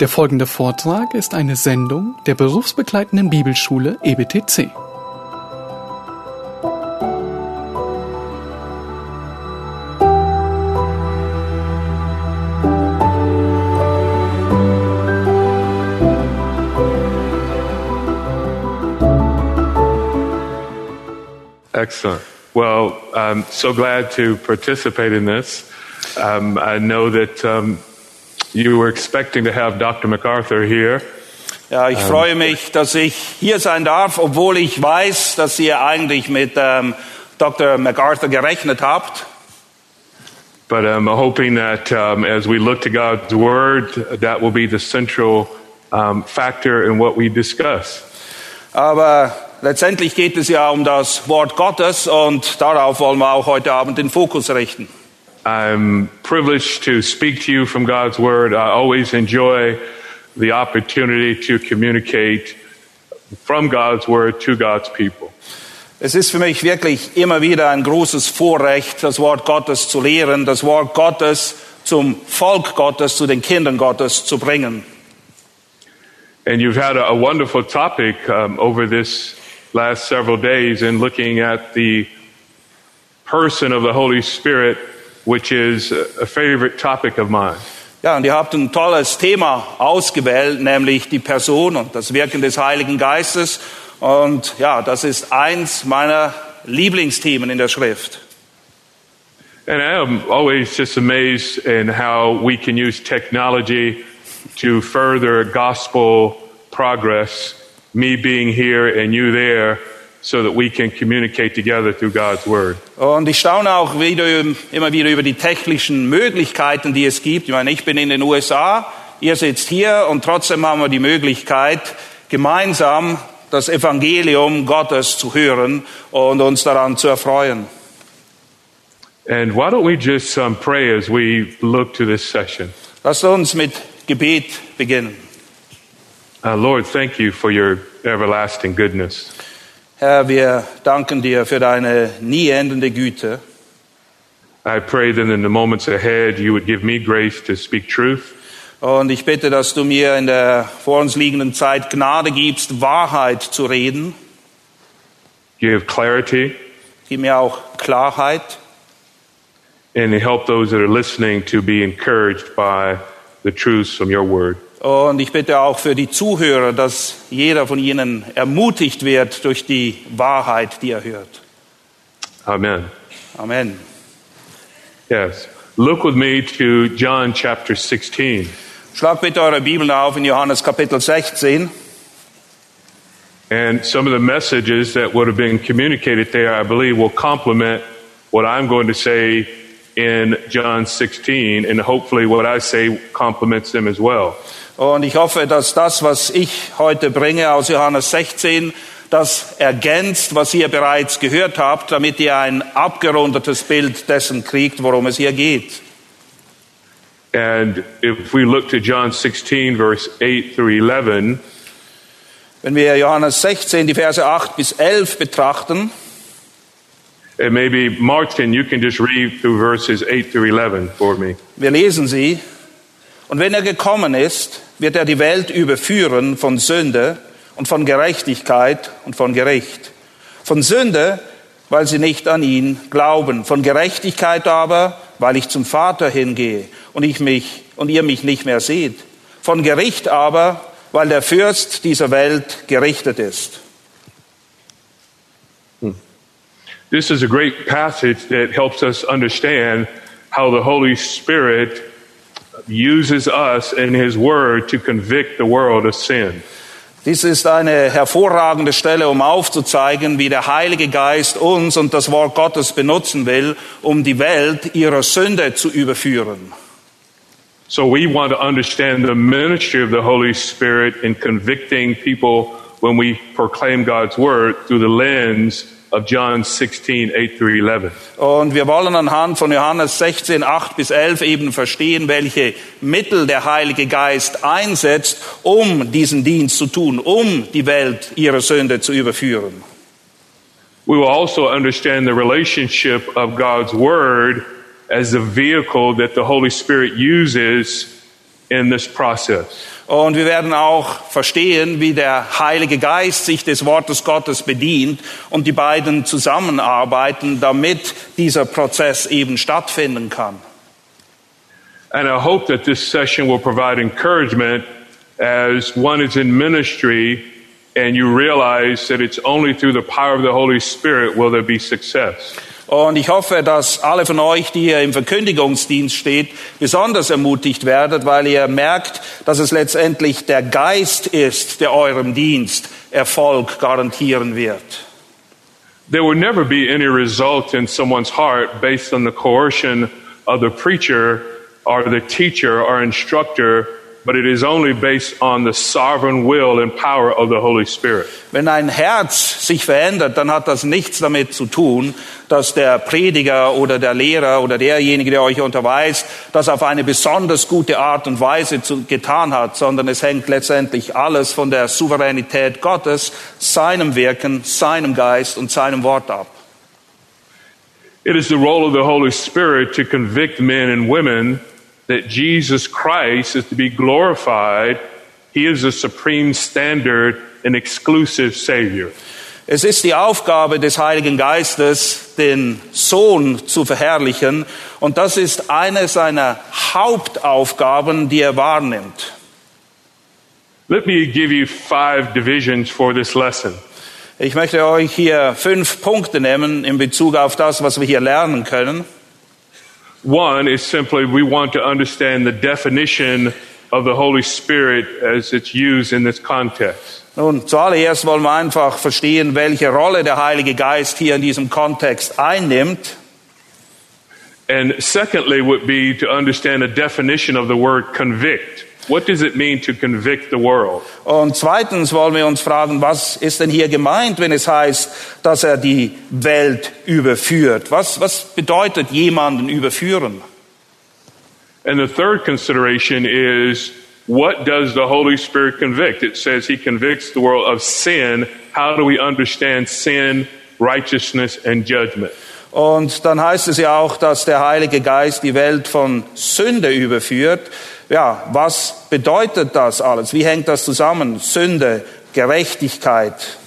Der folgende Vortrag ist eine Sendung der berufsbegleitenden Bibelschule EBTC. Excellent. Well, I'm so glad to participate in this. Um, I know that um, you were expecting to have Dr. MacArthur here. Ja, ich freue mich, dass ich hier sein darf, obwohl ich weiß, dass ihr eigentlich mit ähm, Dr. MacArthur gerechnet habt. But I'm hoping that um, as we look to God's Word, that will be the central um, factor in what we discuss. Aber letztendlich geht es ja um das Wort Gottes und darauf wollen wir auch heute Abend den Fokus richten. I'm privileged to speak to you from God's Word. I always enjoy the opportunity to communicate from God's Word to God's people. Es ist für mich wirklich immer wieder ein großes Vorrecht, das Wort Gottes zu lehren, das Wort Gottes zum Volk Gottes, zu den Kindern Gottes zu bringen. And you've had a, a wonderful topic um, over this last several days in looking at the person of the Holy Spirit, which is a favorite topic of mine. Ja, und ihr habt ein tolles Thema ausgewählt, nämlich die Person und das Wirken des Heiligen Geistes. Und ja, das ist eins meiner Lieblingsthemen in der Schrift. And I am always just amazed in how we can use technology to further gospel progress, me being here and you there, so that we can communicate together through God's Word. Und ich staune auch wieder, immer wieder über die technischen Möglichkeiten, die es gibt. Ich meine, ich bin in den USA, ihr sitzt hier und trotzdem haben wir die Möglichkeit, gemeinsam das Evangelium Gottes zu hören und uns daran zu erfreuen. And why don't we just um, pray as we look to this session? Lasst uns mit Gebet beginnen. Uh, Lord, thank you for your everlasting goodness. Herr, wir danken dir für deine nie endende Güte. I pray that in the moments ahead you would give me grace to speak truth. Und ich bitte, dass du mir in der vor uns liegenden Zeit Gnade gibst, Wahrheit zu reden. give clarity, Gib mir auch Klarheit. and help those that are listening to be encouraged by the truths from your word. Und ich bitte auch für die Zuhörer, dass jeder von ihnen ermutigt wird durch die Wahrheit, die er hört. Amen. Amen. Yes. Look with me to John chapter 16. Schlag bitte eure Bibeln auf in Johannes Kapitel 16. And some of the messages that would have been communicated there, I believe, will complement what I'm going to say in John 16, and hopefully what I say complements them as well. Und ich hoffe, dass das, was ich heute bringe aus Johannes 16, das ergänzt, was ihr bereits gehört habt, damit ihr ein abgerundetes Bild dessen kriegt, worum es hier geht. And if we look to John 16, verse 8 through 11, Wenn wir Johannes 16, die Verse 8 bis 11 betrachten, and maybe Martin, you can just read through verses 8 through 11 for me. wir lesen sie, und wenn er gekommen ist, wird er die Welt überführen von Sünde und von Gerechtigkeit und von Gericht. Von Sünde, weil sie nicht an ihn glauben, von Gerechtigkeit aber, weil ich zum Vater hingehe und ich mich und ihr mich nicht mehr seht. Von Gericht aber, weil der Fürst dieser Welt gerichtet ist. This is a great passage that helps us understand how the Holy Spirit uses us in His Word to convict the world of sin. Dies ist eine hervorragende Stelle, um aufzuzeigen, wie der Heilige Geist uns und das Wort Gottes benutzen will, um die Welt ihrer Sünde zu überführen. So we want to understand the ministry of the Holy Spirit in convicting people when we proclaim God's Word through the lens of John 16, 8 through 11. Und wir wollen anhand von Johannes 16, 8 bis 11 eben verstehen, welche Mittel der Heilige Geist einsetzt, um diesen Dienst zu tun, um die Welt ihrer Sünde zu überführen. We will also understand the relationship of God's Word as the vehicle that the Holy Spirit uses in this process. Und wir werden auch verstehen, wie der Heilige Geist sich des Wortes Gottes bedient und die beiden zusammenarbeiten, damit dieser Prozess eben stattfinden kann. And I hope that this session will provide encouragement as one is in ministry and you realize that it's only through the power of the Holy Spirit will there be success. Und ich hoffe, dass alle von euch, die hier im Verkündigungsdienst steht, besonders ermutigt werdet, weil ihr merkt, dass es letztendlich der Geist ist, der eurem Dienst Erfolg garantieren wird. There will never be any result in someone's heart based on the coercion of the preacher or the teacher or instructor, but it is only based on the sovereign will and power of the Holy Spirit. Wenn ein Herz sich verändert, dann hat das nichts damit zu tun, dass der Prediger oder der Lehrer oder derjenige, der euch unterweist, das auf eine besonders gute Art und Weise zu, getan hat, sondern es hängt letztendlich alles von der Souveränität Gottes, seinem Wirken, seinem Geist und seinem Wort ab. It is the role of the Holy Spirit to convict men and women that Jesus Christ is to be glorified. He is the supreme standard and exclusive Savior. Es ist die Aufgabe des Heiligen Geistes, den Sohn zu verherrlichen. Und das ist eine seiner Hauptaufgaben, die er wahrnimmt. Let me give you five divisions for this lesson. Ich möchte euch hier fünf Punkte nehmen in Bezug auf das, was wir hier lernen können. One is simply we want to understand the definition of the Holy Spirit as it's used in this context. Nun, zuallererst wollen wir einfach verstehen, welche Rolle der Heilige Geist hier in diesem Kontext einnimmt. And secondly would be to understand the definition of the word convict. What does it mean to convict the world? Und zweitens wollen wir uns fragen, was ist denn hier gemeint, wenn es heißt, dass er die Welt überführt? Was, was bedeutet jemanden überführen? And the third consideration is what does the Holy Spirit convict? It says he convicts the world of sin. How do we understand sin, righteousness, and judgment? Und dann heißt es ja auch, dass der Heilige Geist die Welt von Sünde überführt. Ja, was bedeutet das alles? Wie hängt das zusammen? Sünde, Gerechtigkeit.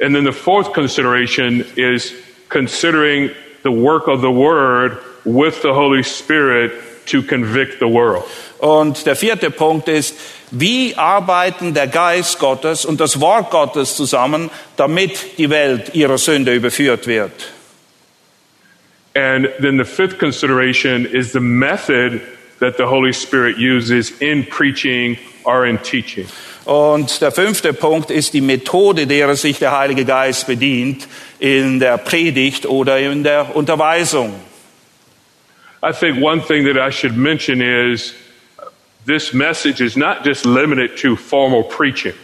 And then the fourth consideration is considering the work of the Word with the Holy Spirit to convict the world. Und der vierte Punkt ist, wie arbeiten der Geist Gottes und das Wort Gottes zusammen, damit die Welt ihrer Sünde überführt wird? And then the fifth consideration is the method that the Holy Spirit uses in preaching or in teaching. Und der fünfte Punkt ist die Methode, derer sich der Heilige Geist bedient in der Predigt oder in der Unterweisung. I think one thing that I should mention is this message is not just limited to formal preaching.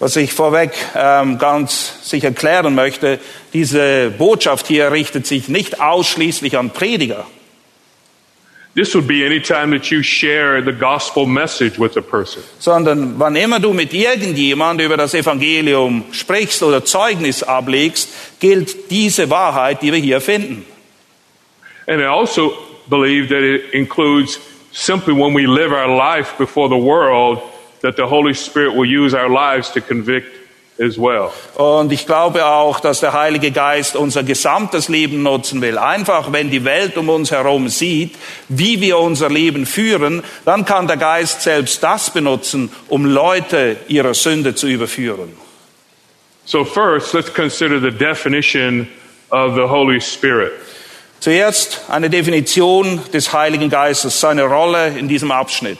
Was ich vorweg ähm, ganz sicher klären möchte, diese Botschaft hier richtet sich nicht ausschließlich an Prediger. This would be any time that you share the gospel message with a person. sondern wann immer du mit irgendjemand über das Evangelium sprichst oder Zeugnis ablegst, gilt diese Wahrheit, die wir hier finden. And I also believe that it includes simply when we live our life before the world, that the Holy Spirit will use our lives to convict as well. Und ich glaube auch, dass der Heilige Geist unser gesamtes Leben nutzen will. Einfach, wenn die Welt um uns herum sieht, wie wir unser Leben führen, dann kann der Geist selbst das benutzen, um Leute ihrer Sünde zu überführen. So first, let's consider the definition of the Holy Spirit. Zuerst eine Definition des Heiligen Geistes, seine Rolle in diesem Abschnitt.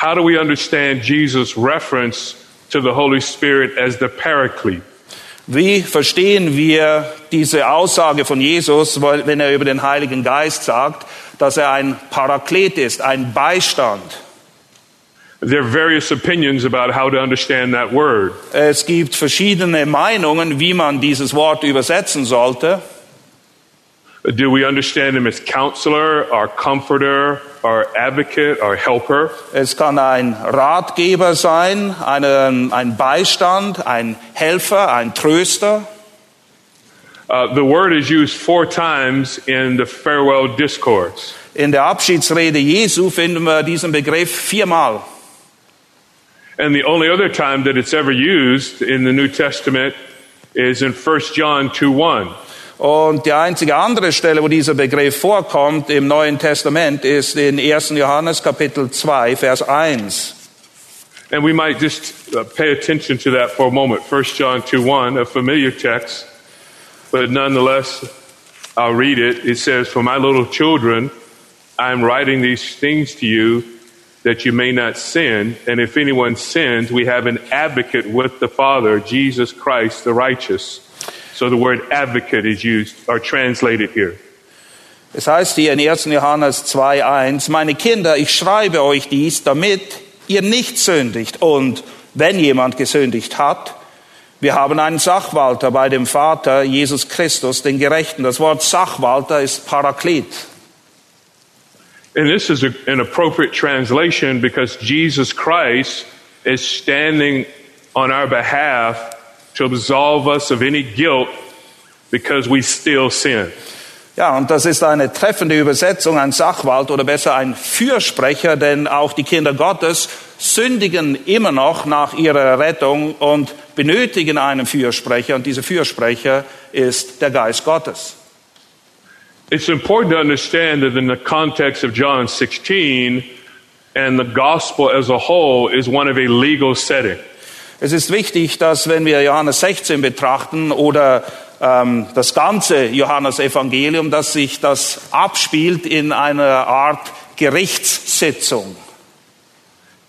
How do we understand Jesus' reference to the Holy Spirit as the Paraclete? Wie verstehen wir diese Aussage von Jesus, wenn er über den Heiligen Geist sagt, dass er ein Paraklet ist, ein Beistand? There are various opinions about how to understand that word. Es gibt verschiedene Meinungen, wie man dieses Wort übersetzen sollte. Do we understand him as counselor, our comforter, our advocate, our helper? Es kann ein Ratgeber sein, eine, ein Beistand, ein Helfer, ein Tröster. Uh, the word is used four times in the farewell discourse. In der Abschiedsrede Jesu finden wir diesen Begriff viermal. And the only other time that it's ever used in the New Testament is in 1 John 2 1. Und die einzige andere Stelle, wo dieser Begriff vorkommt im Neuen Testament, ist in 1. Johannes Kapitel 2, Vers 1. And we might just uh, pay attention to that for a moment. 1 John 2 1, a familiar text, but nonetheless, I'll read it. It says, For my little children, I am writing these things to you that you may not sin. And if anyone sins, we have an advocate with the Father, Jesus Christ the righteous. So the word advocate is used or translated here. Es heißt hier in 1. Johannes 2.1, meine Kinder, ich schreibe euch dies, damit ihr nicht sündigt. Und wenn jemand gesündigt hat, wir haben einen Sachwalter bei dem Vater, Jesus Christus, den Gerechten. Das Wort Sachwalter ist Paraklet. And this is a, an appropriate translation because Jesus Christ is standing on our behalf to absolve us of any guilt because we still sin. Ja, und das ist eine treffende Übersetzung, ein Sachwalt oder besser ein Fürsprecher, denn auch die Kinder Gottes sündigen immer noch nach ihrer Rettung und benötigen einen Fürsprecher und dieser Fürsprecher ist der Geist Gottes. It's important to understand that in the context of John 16 and the gospel as a whole is one of a legal setting. Es ist wichtig, dass wenn wir Johannes 16 betrachten oder ähm, das ganze Johannesevangelium, dass sich das abspielt in einer Art Gerichtssitzung.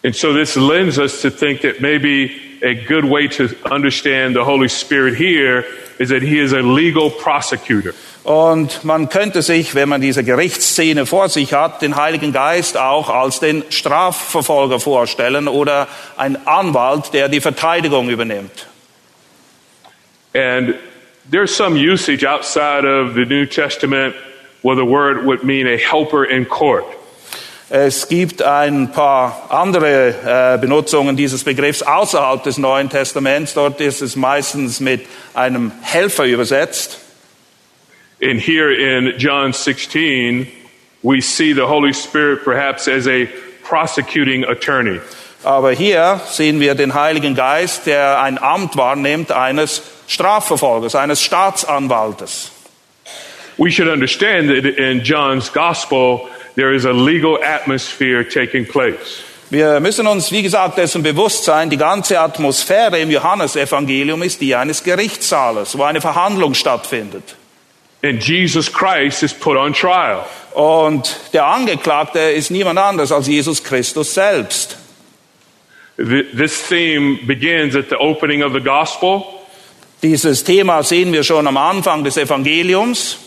And so this lends us to think that maybe a good way to understand the Holy Spirit here is that he is a legal prosecutor. Und man könnte sich, wenn man diese Gerichtsszene vor sich hat, den Heiligen Geist auch als den Strafverfolger vorstellen oder ein Anwalt, der die Verteidigung übernimmt. And there's some usage outside of the New Testament where the word would mean a helper in court. Es gibt ein paar andere äh, Benutzungen dieses Begriffs außerhalb des Neuen Testaments. Dort ist es meistens mit einem Helfer übersetzt. And here in John 16, we see the Holy Spirit perhaps as a prosecuting attorney. Aber hier sehen wir den Heiligen Geist, der ein Amt wahrnimmt eines Strafverfolgers, eines Staatsanwaltes. We should understand that in John's gospel, there is a legal atmosphere taking place. Wir müssen uns, wie gesagt, dessen bewusst sein, die ganze Atmosphäre im Johannesevangelium ist die eines Gerichtssaales, wo eine Verhandlung stattfindet. And Jesus Christ is put on trial. Und der Angeklagte ist niemand anders als Jesus Christus selbst. Th- This theme begins at the opening of the gospel Dieses Thema sehen wir schon am Anfang des Evangeliums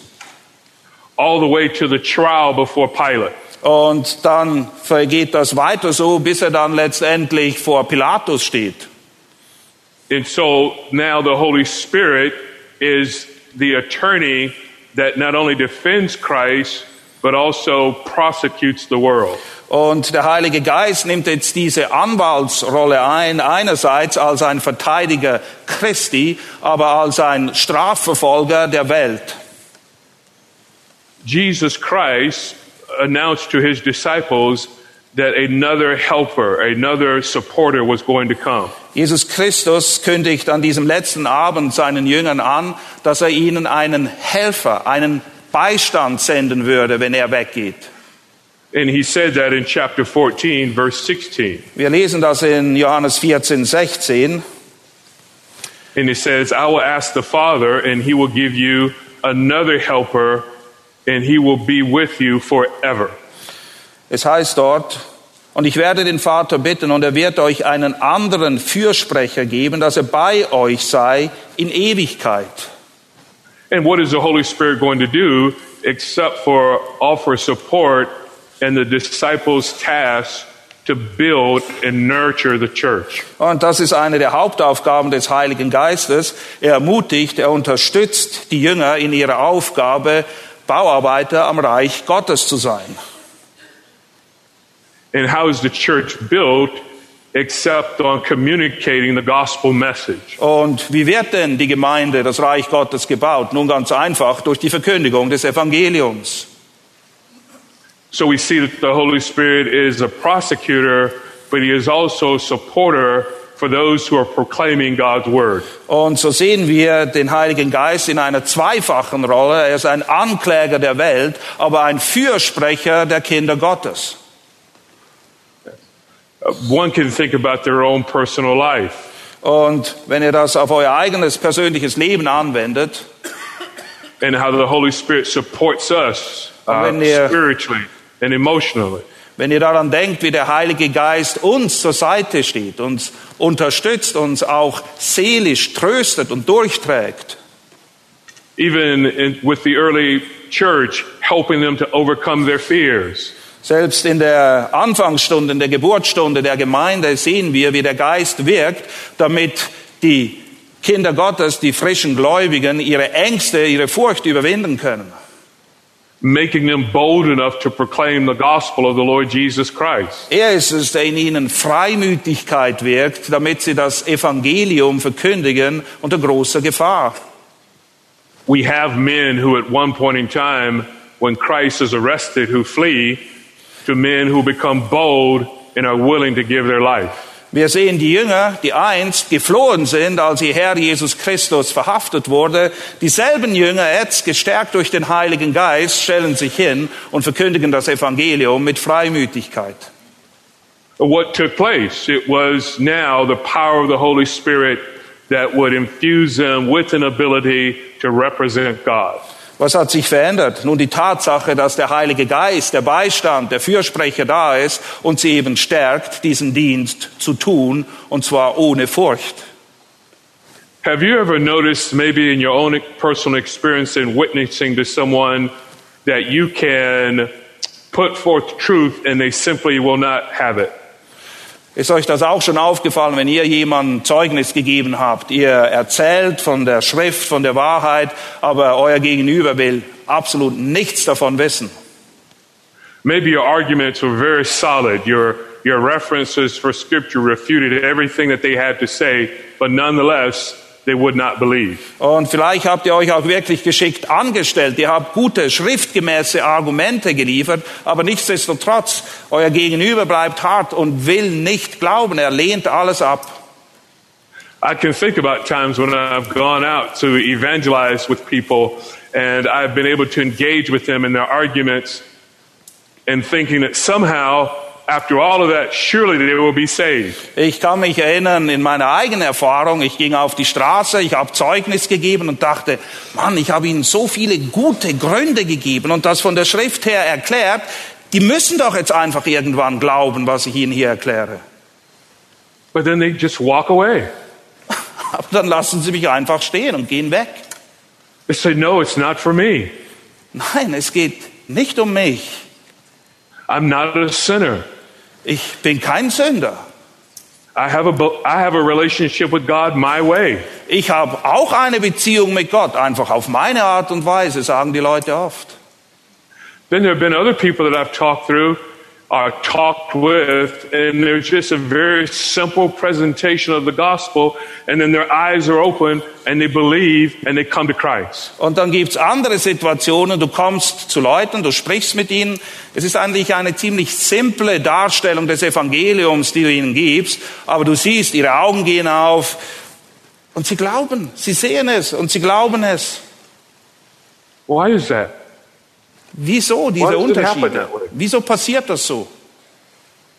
all the way to the trial before Pilate. und dann vergeht das weiter so, bis er dann letztendlich vor Pilatus steht. And so now the Holy Spirit is the attorney that not only defends Christ, but also prosecutes the world. Und der Heilige Geist nimmt jetzt diese Anwaltsrolle ein, einerseits als ein Verteidiger Christi, aber als ein Strafverfolger der Welt. Jesus Christ announced to his disciples that another helper, another supporter was going to come. Jesus Christus kündigt an diesem letzten Abend seinen Jüngern an, dass er ihnen einen Helfer, einen Beistand senden würde, wenn er weggeht. And he said that in chapter 14, verse 16. Wir lesen das in Johannes 14, 16. And it says, I will ask the Father, and he will give you another helper, and he will be with you forever. Es heißt dort, und ich werde den Vater bitten, und er wird euch einen anderen Fürsprecher geben, dass er bei euch sei in Ewigkeit. And what is the Holy Spirit going to do except for offer support and the disciples' task to build and nurture the church? Und das ist eine der Hauptaufgaben des Heiligen Geistes. Er ermutigt, er unterstützt die Jünger in ihrer Aufgabe, Bauarbeiter am Reich Gottes zu sein. And how is the church built except on communicating the gospel message? Und wie wird denn die Gemeinde, das Reich Gottes gebaut? Nun ganz einfach durch die Verkündigung des Evangeliums. So we see that the Holy Spirit is a prosecutor, but he is also a supporter for those who are proclaiming God's word. Und so sehen wir den Heiligen Geist in einer zweifachen Rolle. Er ist ein Ankläger der Welt, aber ein Fürsprecher der Kinder Gottes. One can think about their own personal life. Und wenn ihr das auf euer eigenes persönliches Leben anwendet, and how the Holy Spirit supports us uh, they're- spiritually and emotionally. wenn ihr daran denkt, wie der Heilige Geist uns zur Seite steht, uns unterstützt, uns auch seelisch tröstet und durchträgt, Even in, with the early church, helping them to overcome their fears. Selbst in der Anfangsstunde, in der Geburtsstunde der Gemeinde sehen wir, wie der Geist wirkt, damit die Kinder Gottes, die frischen Gläubigen, ihre Ängste, ihre Furcht überwinden können. Making them bold enough to proclaim the gospel of the Lord Jesus Christ. Er ist es, der in ihnen Freimütigkeit wirkt, damit sie das Evangelium verkündigen unter großer Gefahr. We have men who, at one point in time, when Christ is arrested, who flee, to men who become bold and are willing to give their life. Wir sehen die Jünger, die einst geflohen sind, als ihr Herr Jesus Christus verhaftet wurde. Dieselben Jünger, jetzt gestärkt durch den Heiligen Geist, stellen sich hin und verkündigen das Evangelium mit Freimütigkeit. What took place? It was now the power of the Holy Spirit that would infuse them with an ability to represent God. Was hat sich verändert? Nun die Tatsache, dass der Heilige Geist, der Beistand, der Fürsprecher da ist und sie eben stärkt, diesen Dienst zu tun, und zwar ohne Furcht. Have you ever noticed, maybe in your own personal experience in witnessing to someone, that you can put forth truth and they simply will not have it? Ist euch das auch schon aufgefallen, wenn ihr jemandem Zeugnis gegeben habt? Ihr erzählt von der Schrift, von der Wahrheit, aber euer Gegenüber will absolut nichts davon wissen. Maybe your arguments were very solid. Your, your references for scripture refuted everything that they had to say, but nonetheless, they would not believe. Und vielleicht habt ihr euch auch wirklich geschickt angestellt. Ihr habt gute, schriftgemäße Argumente geliefert, aber nichtsdestotrotz, euer Gegenüber bleibt hart und will nicht glauben. Er lehnt alles ab. I can think about times when I've gone out to evangelize with people and I've been able to engage with them in their arguments and thinking that somehow, after all of that, surely they will be saved. Ich kann mich erinnern in meiner eigenen Erfahrung, ich ging auf die Straße, ich habe Zeugnis gegeben und dachte, Mann, ich habe ihnen so viele gute Gründe gegeben und das von der Schrift her erklärt, die müssen doch jetzt einfach irgendwann glauben, was ich ihnen hier erkläre. But then they just walk away. Aber dann lassen sie mich einfach stehen und gehen weg. They say, no, it's not for me. Nein, es geht nicht um mich. I'm not a sinner. Ich bin kein Sünder. I have a, I have a relationship with God my way. Ich habe auch eine Beziehung mit Gott, einfach auf meine Art und Weise, sagen die Leute oft. Then there have been other people that I've talked through, or talked with, and there's just a very simple presentation of the gospel, and then their eyes are open and they believe and they come to Christ. Und dann gibt's andere Situationen, du kommst zu Leuten, du sprichst mit ihnen. Es ist eigentlich eine ziemlich simple Darstellung des Evangeliums, die du ihnen gibst, aber du siehst, ihre Augen gehen auf und sie glauben, sie sehen es und sie glauben es. Why is that? Wieso diese Why does it happen Unterschiede? that way? Wieso passiert das so?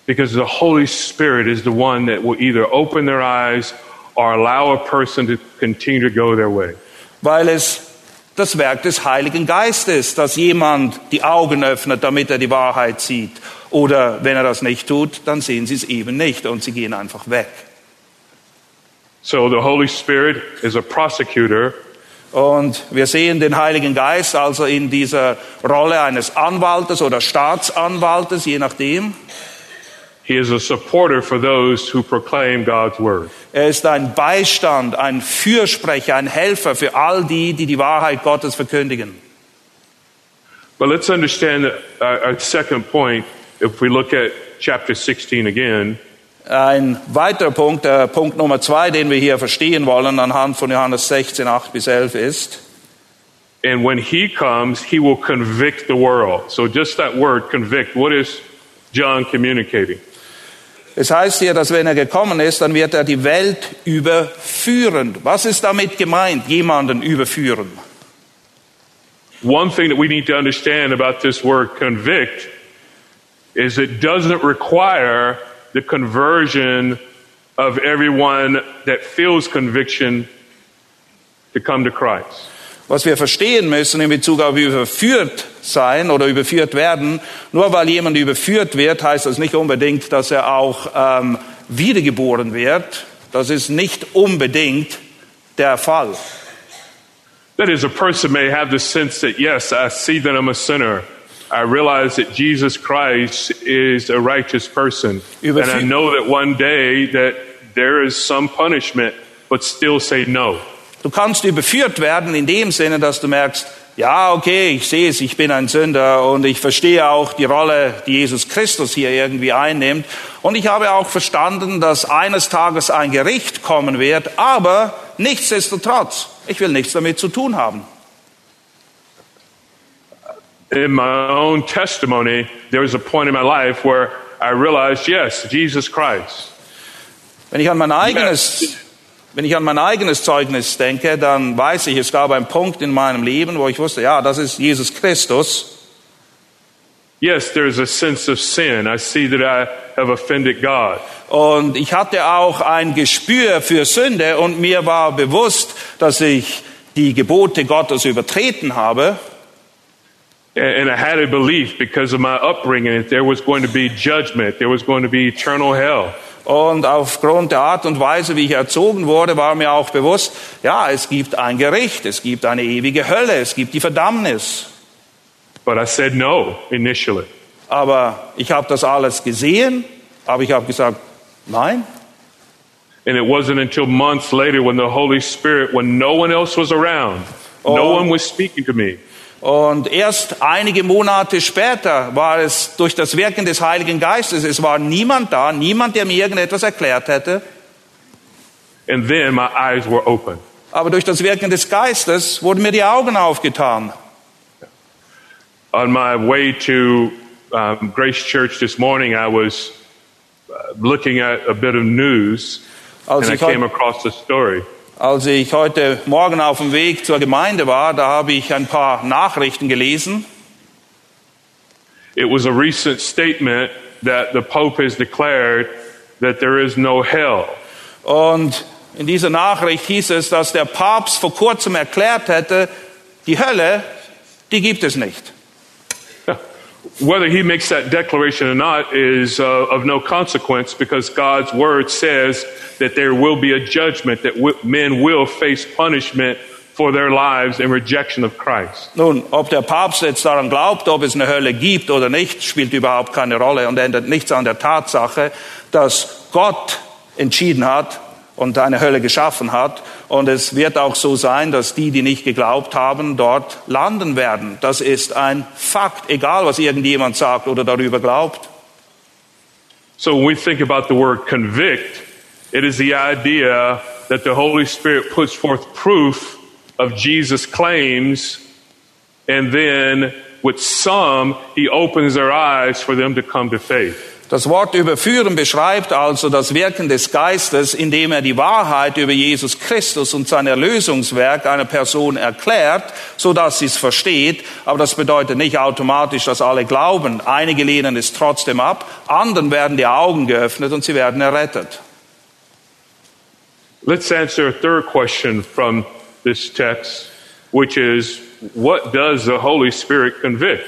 Because the Holy Spirit is the one that will either open their eyes or allow a person to continue to go their way. Weil es das Werk des Heiligen Geistes, dass jemand die Augen öffnet, damit er die Wahrheit sieht. Oder wenn er das nicht tut, dann sehen sie es eben nicht und sie gehen einfach weg. So the Holy Spirit is a prosecutor Und wir sehen den Heiligen Geist also in dieser Rolle eines Anwaltes oder Staatsanwaltes, je nachdem. He is a supporter for those who proclaim God's word. Er ist ein Beistand, ein Fürsprecher, ein Helfer für all die, die die Wahrheit Gottes verkündigen. But let's understand our second point if we look at chapter 16 again. Ein weiterer Punkt, der Punkt Nummer zwei, den wir hier verstehen wollen anhand von Johannes 16, 8 bis 11 ist, And when he comes, he will convict the world. So just that word, convict, what is John communicating? Es heißt hier, dass wenn er gekommen ist, dann wird er die Welt überführen. Was ist damit gemeint, jemanden überführen? One thing that we need to understand about this word convict is it doesn't require the conversion of everyone that feels conviction to come to Christ. Was wir verstehen müssen in Bezug auf überführt sein oder überführt werden, nur weil jemand überführt wird, heißt das nicht unbedingt, dass er auch ähm, wiedergeboren wird. Das ist nicht unbedingt der Fall. That is, a person may have the sense that, yes, I see that I'm a sinner. I realize that Jesus Christ is a righteous person. Überfü- and I know that one day that there is some punishment, but still say no. Du kannst überführt werden in dem Sinne, dass du merkst, ja, okay, ich sehe es, ich bin ein Sünder und ich verstehe auch die Rolle, die Jesus Christus hier irgendwie einnimmt. Und ich habe auch verstanden, dass eines Tages ein Gericht kommen wird, aber nichtsdestotrotz, ich will nichts damit zu tun haben. In my own testimony, there was a point in my life where I realized, yes, Jesus Christ. Wenn ich an mein eigenes, wenn ich an mein eigenes Zeugnis denke, dann weiß ich, es gab einen Punkt in meinem Leben, wo ich wusste, ja, das ist Jesus Christus. Yes, there's a sense of sin. I see that I have offended God. Und ich hatte auch ein Gespür für Sünde und mir war bewusst, dass ich die Gebote Gottes übertreten habe. And I had a belief because of my upbringing that there was going to be judgment, there was going to be eternal hell. Und aufgrund der Art und Weise, wie ich erzogen wurde, war mir auch bewusst, ja, es gibt ein Gericht, es gibt eine ewige Hölle, es gibt die Verdammnis. But I said no initially. Aber ich habe das alles gesehen, aber ich habe gesagt, nein. And it wasn't until months later when the Holy Spirit, when no one else was around, no Oh. one was speaking to me, Und erst einige Monate später war es durch das Wirken des Heiligen Geistes, es war niemand da, niemand, der mir irgendetwas erklärt hätte, and then my eyes were open. aber durch das Wirken des Geistes wurden mir die Augen aufgetan. On my way to um, Grace Church this morning, I was uh, looking at a bit of news, Als and I came across a story. Als ich heute Morgen auf dem Weg zur Gemeinde war, da habe ich ein paar Nachrichten gelesen. It was a recent statement that the Pope has declared that there is no hell. Und in dieser Nachricht hieß es, dass der Papst vor kurzem erklärt hätte, die Hölle, die gibt es nicht. Whether he makes that declaration or not is uh, of no consequence because God's word says that there will be a judgment, that w- men will face punishment for their lives in rejection of Christ. Nun, ob der Papst jetzt daran glaubt, ob es eine Hölle gibt oder nicht, spielt überhaupt keine Rolle und ändert nichts an der Tatsache, dass Gott entschieden hat und eine Hölle geschaffen hat. Und es wird auch so sein, dass die, die nicht geglaubt haben, dort landen werden. Das ist ein Fakt, egal was irgendjemand sagt oder darüber glaubt. So when we think about the word convict, it is the idea that the Holy Spirit puts forth proof of Jesus' claims, and then with some, he opens their eyes for them to come to faith. Das Wort überführen beschreibt also das Wirken des Geistes, indem er die Wahrheit über Jesus Christus und sein Erlösungswerk einer Person erklärt, so dass sie es versteht. Aber das bedeutet nicht automatisch, dass alle glauben. Einige lehnen es trotzdem ab, anderen werden die Augen geöffnet und sie werden errettet. Let's answer a third question from this text, which is what does the Holy Spirit convict?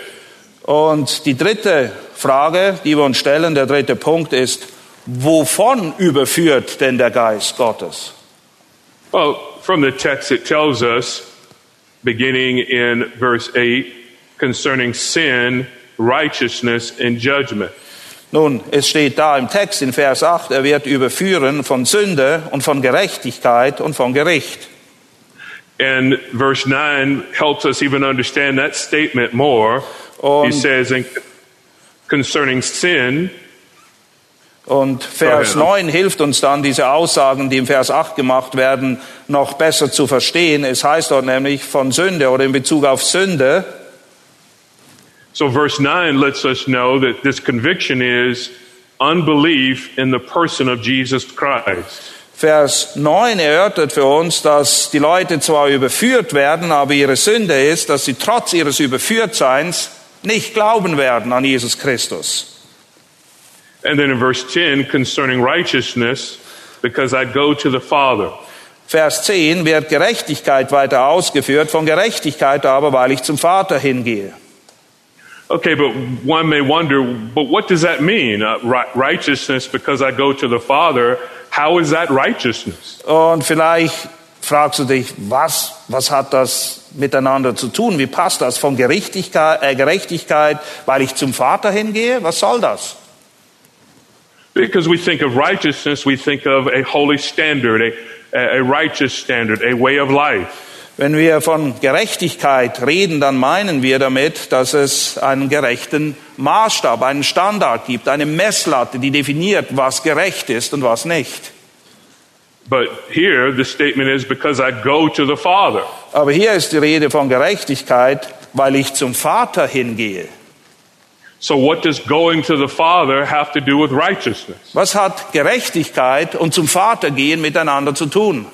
Und die dritte Frage, die wir uns stellen, der dritte Punkt ist, wovon überführt denn der Geist Gottes? Well, from the text, it tells us, beginning in verse 8, concerning sin, righteousness, and judgment. Nun, es steht da im Text in Vers 8, er wird überführen von Sünde und von Gerechtigkeit und von Gericht. And verse 9 helps us even understand that statement more. He Und- says, in, concerning sin, Und Vers Go ahead. 9 hilft uns dann, diese Aussagen, die im Vers 8 gemacht werden, noch besser zu verstehen. Es heißt dort nämlich von Sünde oder in Bezug auf Sünde, So verse 9 lets us know that this conviction is unbelief in the person of Jesus Christ. Vers 9 erörtert für uns, dass die Leute zwar überführt werden, aber ihre Sünde ist, dass sie trotz ihres Überführtseins nicht glauben werden an Jesus Christus. And then in verse 10 concerning righteousness, because I go to the Father. Vers 10 wird Gerechtigkeit weiter ausgeführt, von Gerechtigkeit aber, weil ich zum Vater hingehe. Okay, but one may wonder, but what does that mean? Uh, ri- righteousness because I go to the Father. How is that righteousness? Und vielleicht fragst du dich, was, was hat das miteinander zu tun? Wie passt das von Gerechtigkeit, äh, Gerechtigkeit, weil ich zum Vater hingehe? Was soll das? Because we think of righteousness, we think of a holy standard, a, a righteous standard, a way of life. Wenn wir von Gerechtigkeit reden, dann meinen wir damit, dass es einen gerechten Maßstab, einen Standard gibt, eine Messlatte, die definiert, was gerecht ist und was nicht. But here, the statement is because I go to the Father. Aber hier ist die Rede von Gerechtigkeit, weil ich zum Vater hingehe. So what does going to the Father have to do with righteousness? Was hat Gerechtigkeit und zum Vater gehen miteinander zu tun?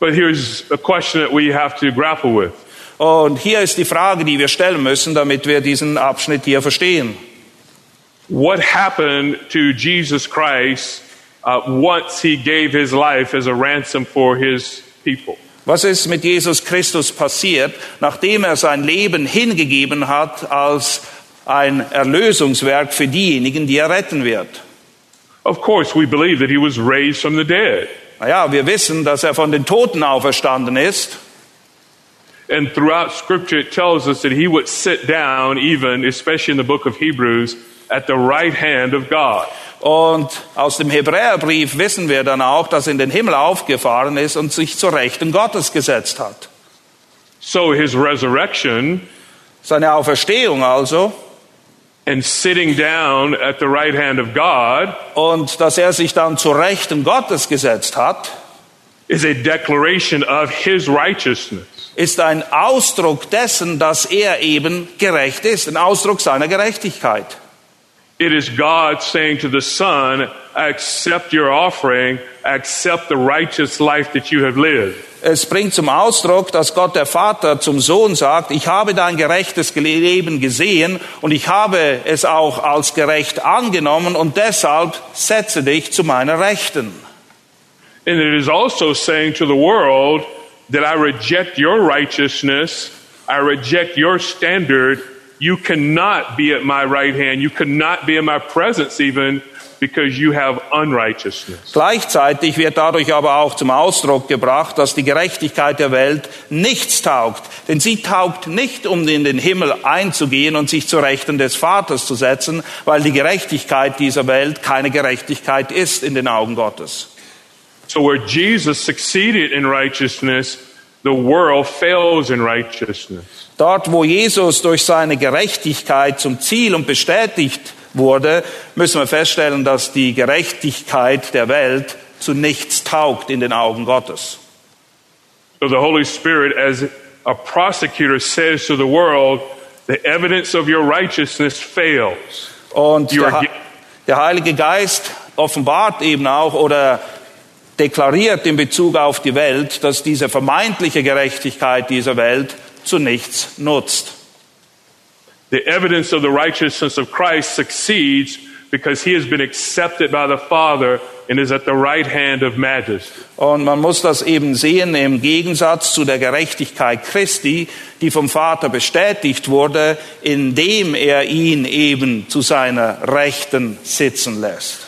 But here's a question that we have to grapple with. Und hier ist die Frage, die wir stellen müssen, damit wir diesen Abschnitt hier verstehen. What happened to Jesus Christ uh, once he gave his life as a ransom for his people? Was ist mit Jesus Christus passiert, nachdem er sein Leben hingegeben hat als ein Erlösungswerk für diejenigen, die er retten wird? Of course, we believe that he was raised from the dead. Naja, wir wissen, dass er von den Toten auferstanden ist. And throughout Scripture, it tells us that he would sit down, even, especially in the book of Hebrews, at the right hand of God. Und aus dem Hebräerbrief wissen wir dann auch, dass er in den Himmel aufgefahren ist und sich zur Rechten Gottes gesetzt hat. So his resurrection Seine Auferstehung also and sitting down at the right hand of God und dass er sich dann zur Rechten Gottes gesetzt hat, is a declaration of his righteousness. ist ein Ausdruck dessen, dass er eben gerecht ist, ein Ausdruck seiner Gerechtigkeit. It is God saying to the Son, accept your offering, accept the righteous life that you have lived. Es bringt zum Ausdruck, dass Gott der Vater zum Sohn sagt, ich habe dein gerechtes Leben gesehen und ich habe es auch als gerecht angenommen und deshalb setze dich zu meiner Rechten. And it is also saying to the world that I reject your righteousness, I reject your standard. You cannot be at my right hand. You cannot be in my presence even because you have unrighteousness. Gleichzeitig wird dadurch aber auch zum Ausdruck gebracht, dass die Gerechtigkeit der Welt nichts taugt. Denn sie taugt nicht, um in den Himmel einzugehen und sich zu Rechten des Vaters zu setzen, weil die Gerechtigkeit dieser Welt keine Gerechtigkeit ist in den Augen Gottes. So where Jesus succeeded in righteousness, the world fails in righteousness. Dort, wo Jesus durch seine Gerechtigkeit zum Ziel und bestätigt wurde, müssen wir feststellen, dass die Gerechtigkeit der Welt zu nichts taugt in den Augen Gottes. So the Holy Spirit, as a prosecutor, says to the world, the evidence of your righteousness fails. Und der, der Heilige Geist offenbart eben auch oder deklariert in Bezug auf die Welt, dass diese vermeintliche Gerechtigkeit dieser Welt zu nichts nutzt. The evidence of the righteousness of Christ succeeds because he has been accepted by the Father and is at the right hand of majesty. Und man muss das eben sehen im Gegensatz zu der Gerechtigkeit Christi, die vom Vater bestätigt wurde, indem er ihn eben zu seiner Rechten sitzen lässt.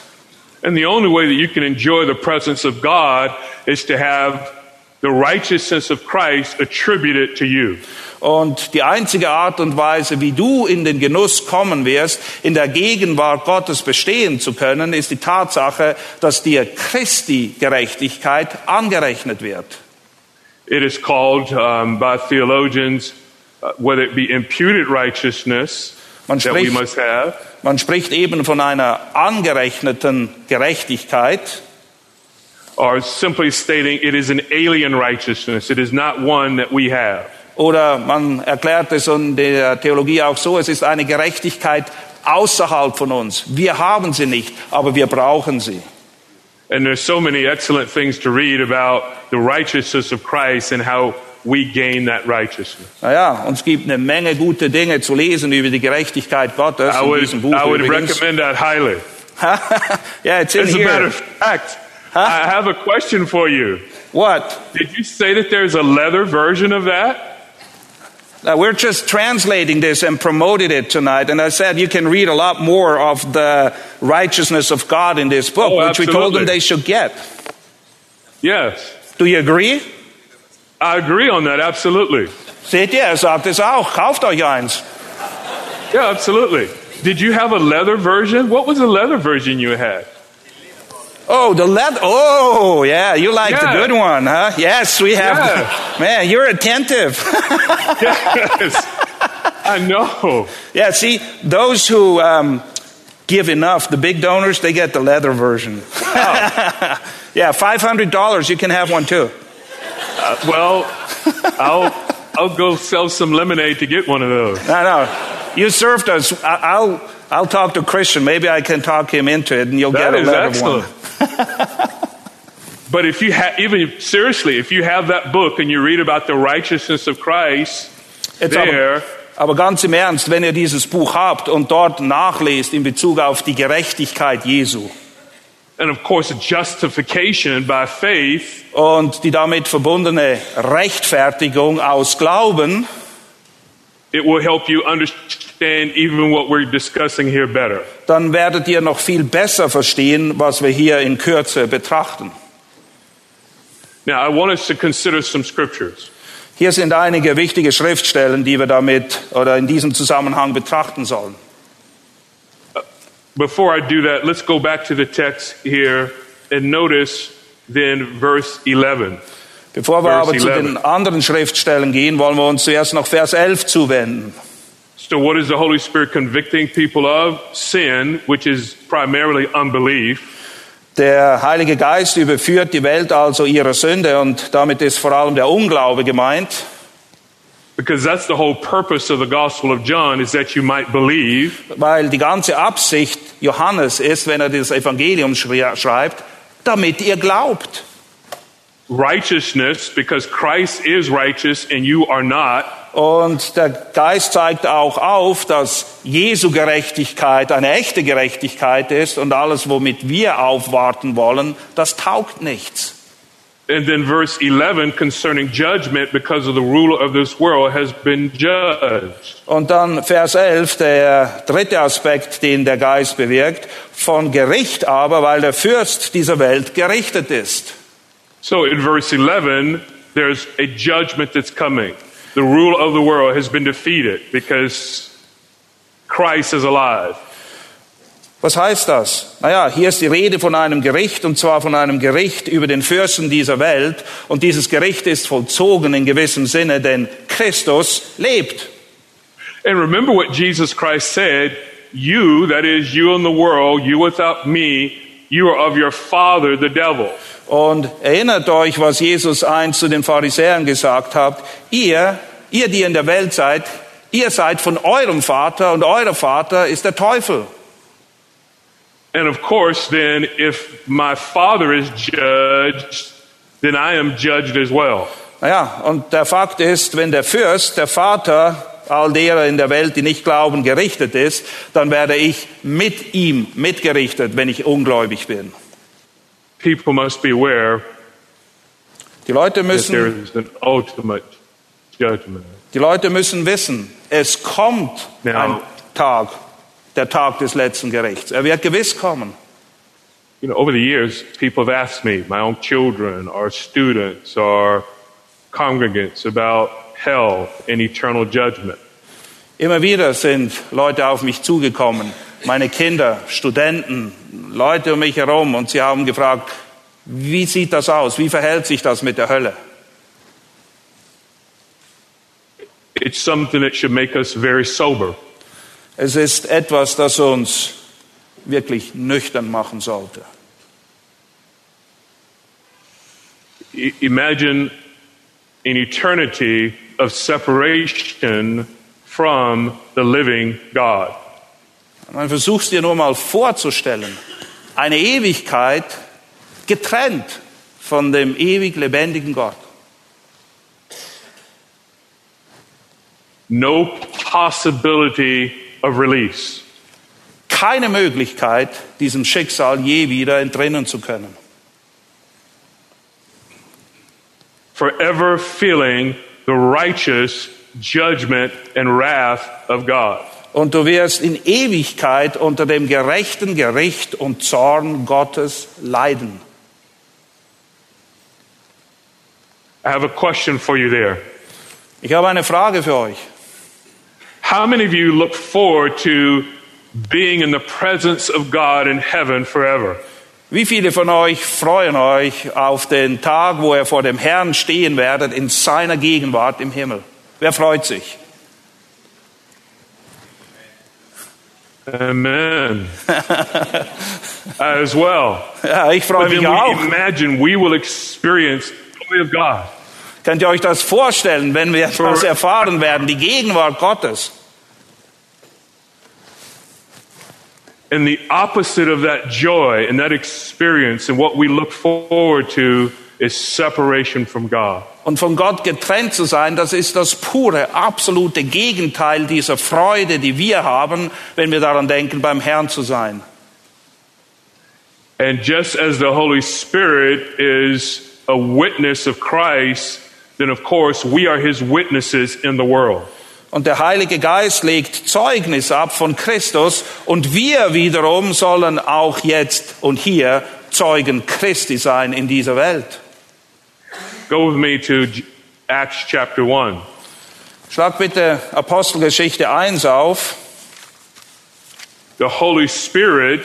And the only way that you can enjoy the presence of God is to have the righteousness of Christ attributed to you. Und die einzige Art und Weise, wie du in den Genuss kommen wirst, in der Gegenwart Gottes bestehen zu können, ist die Tatsache, dass dir Christi Gerechtigkeit angerechnet wird. It is called um, by theologians, uh, whether it be imputed righteousness Man that we spricht, must have, man spricht eben von einer angerechneten Gerechtigkeit. Or simply stating it is an alien righteousness. It is not one that we have. Oder man erklärt es in der Theologie auch so, es ist eine Gerechtigkeit außerhalb von uns. Wir haben sie nicht, aber wir brauchen sie. And there's so many excellent things to read about the righteousness of Christ and how we gain that righteousness. Naja, und es gibt eine Menge gute Dinge zu lesen über die Gerechtigkeit Gottes I in would, diesem Buch I would übrigens. recommend that highly. yeah, it's in As a matter here. of fact, I have a question for you. What? Did you say that there's a leather version of that? Now, we're just translating this and promoted it tonight. And I said you can read a lot more of the righteousness of God in this book, Oh, which we told them they should get. Yes. Do you agree? I agree on that, absolutely. Seht ihr, er sagt es auch. Kauft euch eins. Yeah, absolutely. Did you have a leather version? What was the leather version you had? Oh, the leather. Oh, yeah, you like the good one, huh? Yes, we have. Yeah. Man, you're attentive. Yes. I know. yeah, see, those who um, give enough, the big donors, they get the leather version. yeah, $500, you can have one too. Uh, well, I'll I'll go sell some lemonade to get one of those. No, no. You served us. I- I'll, I'll talk to Christian. Maybe I can talk him into it and you'll That get a leather excellent. one. But if you have, even seriously, if you have that book and you read about the righteousness of Christ Jetzt aber, there, aber ganz im Ernst, wenn ihr dieses Buch habt und dort nachlest in Bezug auf die Gerechtigkeit Jesu and of course justification by faith, und die damit verbundene Rechtfertigung aus Glauben, it will help you understand even what we're discussing here better. dann werdet ihr noch viel besser verstehen, was wir hier in Kürze betrachten. Now, I want us to consider some scriptures. Hier sind einige wichtige Schriftstellen, die wir damit oder in diesem Zusammenhang betrachten sollen. Before I do that, let's go back to the text here and notice then verse 11. Bevor wir aber zu 11. den anderen Schriftstellen gehen, wollen wir uns zuerst noch Vers 11 zuwenden. So, what is the Holy Spirit convicting people of? Sin, which is primarily unbelief. Der Heilige Geist überführt die Welt also ihrer Sünde und damit ist vor allem der Unglaube gemeint, Because that's the whole purpose of the Gospel of John is that you might believe. weil die ganze Absicht Johannes ist, wenn er das Evangelium schreibt, damit ihr glaubt. Righteousness, because Christ is righteous and you are not. Und der Geist zeigt auch auf, dass Jesu Gerechtigkeit eine echte Gerechtigkeit ist und alles, womit wir aufwarten wollen, das taugt nichts. And then verse 11 concerning judgment because of the ruler of this world has been judged. Und dann Vers 11, der dritte Aspekt, den der Geist bewirkt, von Gericht aber, weil der Fürst dieser Welt gerichtet ist. So in verse 11, there's a judgment that's coming. The rule of the world has been defeated because Christ is alive. Was heißt das? Naja, hier ist die Rede von einem Gericht, und zwar von einem Gericht über den Fürsten dieser Welt. Und dieses Gericht ist vollzogen in gewissem Sinne, denn Christus lebt. And remember what Jesus Christ said You, that is, you in the world, you without me, you are of your father, the devil. Und erinnert euch, was Jesus einst zu den Pharisäern gesagt hat. Ihr, ihr, die in der Welt seid, ihr seid von eurem Vater und euer Vater ist der Teufel. And of course, then, if my father is judged, then I am judged as well. Naja, und der Fakt ist, wenn der Fürst, der Vater all derer in der Welt, die nicht glauben, gerichtet ist, dann werde ich mit ihm mitgerichtet, wenn ich ungläubig bin. People must be aware Die Leute that there müssen, is an ultimate judgment. die Leute müssen wissen, es kommt Ja. ein Tag, der Tag des letzten Gerichts. Er wird gewiss kommen. You know, over the years, people have asked me, my own children, our students, our congregants, about hell and eternal judgment. Immer wieder sind Leute auf mich zugekommen, meine Kinder, Studenten, Leute um mich herum, und sie haben gefragt, wie sieht das aus? Wie verhält sich das mit der Hölle? It's something that should make us very sober. Es ist etwas, das uns wirklich nüchtern machen sollte. Imagine an eternity of separation from the living God. Man versucht dir nur mal vorzustellen, eine Ewigkeit getrennt von dem ewig lebendigen Gott. No possibility of release. Keine Möglichkeit, diesem Schicksal je wieder entrinnen zu können. Forever feeling the righteous judgment and wrath of God. Und du wirst in Ewigkeit unter dem gerechten Gericht und Zorn Gottes leiden. I have a question for you there. Ich habe eine Frage für euch. How many of you look forward to being in the presence of God in heaven forever? Wie viele von euch freuen euch auf den Tag, wo ihr vor dem Herrn stehen werdet in seiner Gegenwart im Himmel? Wer freut sich? Amen. Uh, as well. Ja, ich freue mich we auch. imagine we will experience the glory of God. Könnt ihr euch das vorstellen, wenn wir das erfahren werden, die Gegenwart Gottes? And the opposite of that joy and that experience and what we look forward to is separation from God. Und von Gott getrennt zu sein, das ist das pure, absolute Gegenteil dieser Freude, die wir haben, wenn wir daran denken, beim Herrn zu sein. And just as the Holy Spirit is a witness of Christ, then of course we are his witnesses in the world. Und der Heilige Geist legt Zeugnis ab von Christus und wir wiederum sollen auch jetzt und hier Zeugen Christi sein in dieser Welt. Go with me to Acts chapter 1. Schlag bitte Apostelgeschichte 1 auf. The Holy Spirit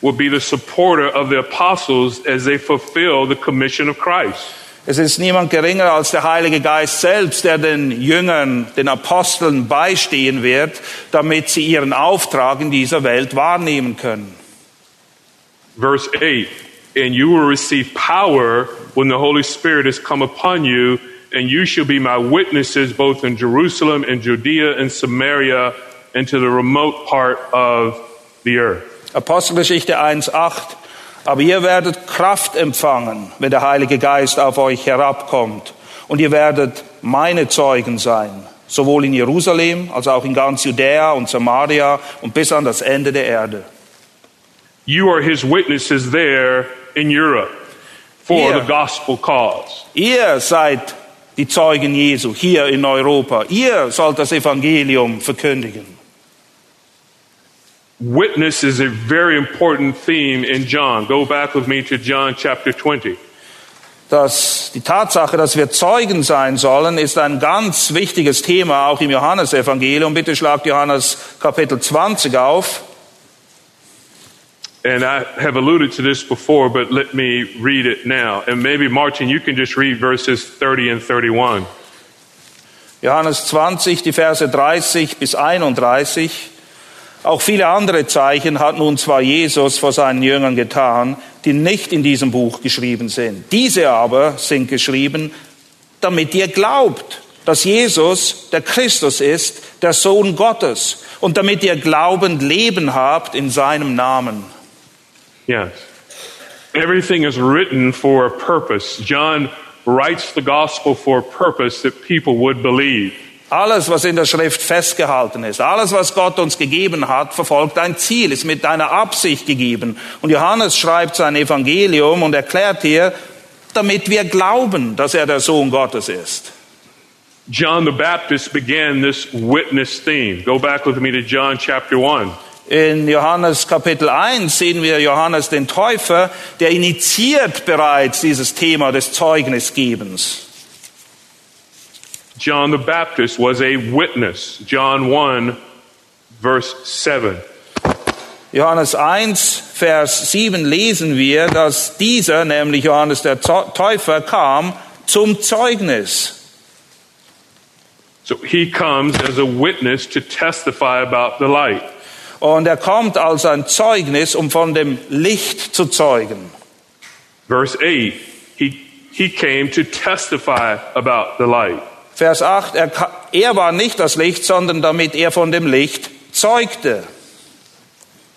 will be the supporter of the apostles as they fulfill the commission of Christ. Es ist niemand geringer als der Heilige Geist selbst, der den Jüngern, den Aposteln beistehen wird, damit sie ihren Auftrag in dieser Welt wahrnehmen können. Verse 8 And you will receive power when the Holy Spirit has come upon you, and you shall be my witnesses both in Jerusalem and Judea and Samaria and to the remote part of the earth. Apostelgeschichte 1.8. Aber ihr werdet Kraft empfangen, wenn der Heilige Geist auf euch herabkommt. Und ihr werdet meine Zeugen sein, sowohl in Jerusalem als auch in ganz Judäa und Samaria und bis an das Ende der Erde. You are his witnesses there in Europe for Yeah. the gospel cause. Ihr seid die Zeugen Jesu hier in Europa. Ihr sollt das Evangelium verkündigen. Witness is a very important theme in John. Go back with me to John chapter 20. dass die Tatsache, dass wir Zeugen sein sollen, ist ein ganz wichtiges Thema auch im Johannesevangelium. Bitte schlagt Johannes Kapitel 20 auf. And I have alluded to this before, but let me read it now. And maybe, Martin, you can just read verses 30 and 31. Johannes 20, die Verse 30 bis 31. Auch viele andere Zeichen hat nun zwar Jesus vor seinen Jüngern getan, die nicht in diesem Buch geschrieben sind. Diese aber sind geschrieben, damit ihr glaubt, dass Jesus der Christus ist, der Sohn Gottes, und damit ihr glaubend Leben habt in seinem Namen. Yes. Everything is written for a purpose. John writes the gospel for a purpose that people would believe. Alles, was in der Schrift festgehalten ist, alles, was Gott uns gegeben hat, verfolgt ein Ziel, ist mit einer Absicht gegeben. Und Johannes schreibt sein Evangelium und erklärt hier, damit wir glauben, dass er der Sohn Gottes ist. John the Baptist began this witness theme. Go back with me to John chapter 1. In Johannes Kapitel 1 sehen wir Johannes den Täufer, der initiiert bereits dieses Thema des Zeugnisgebens. John the Baptist was a witness. John 1, verse 7. Johannes 1, Vers 7 lesen wir, dass dieser, nämlich Johannes der Täufer, kam zum Zeugnis. So he comes as a witness to testify about the light. Und er kommt als ein Zeugnis, um von dem Licht zu zeugen. Verse 8, he, he came to testify about the light. Vers 8, er, er war nicht das Licht, sondern damit er von dem Licht zeugte.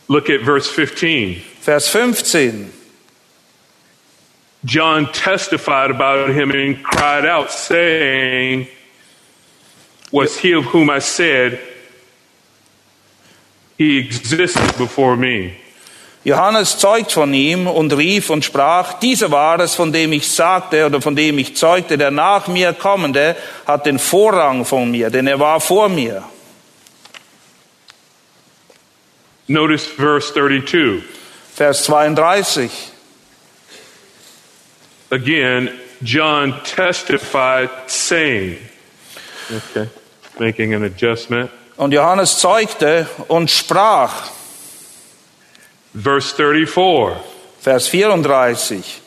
Look at verse 15. Vers 15. John testified about him and cried out, saying, Was he of whom I said, He existed before me? Johannes zeugt von ihm und rief und sprach, dieser war es, von dem ich sagte oder von dem ich zeugte, der nach mir kommende hat den Vorrang von mir, denn er war vor mir. Notice verse 32. Vers 32. Again, John testified, saying, Okay, making an adjustment. Und Johannes zeugte und sprach, Verse 34. Vers 34.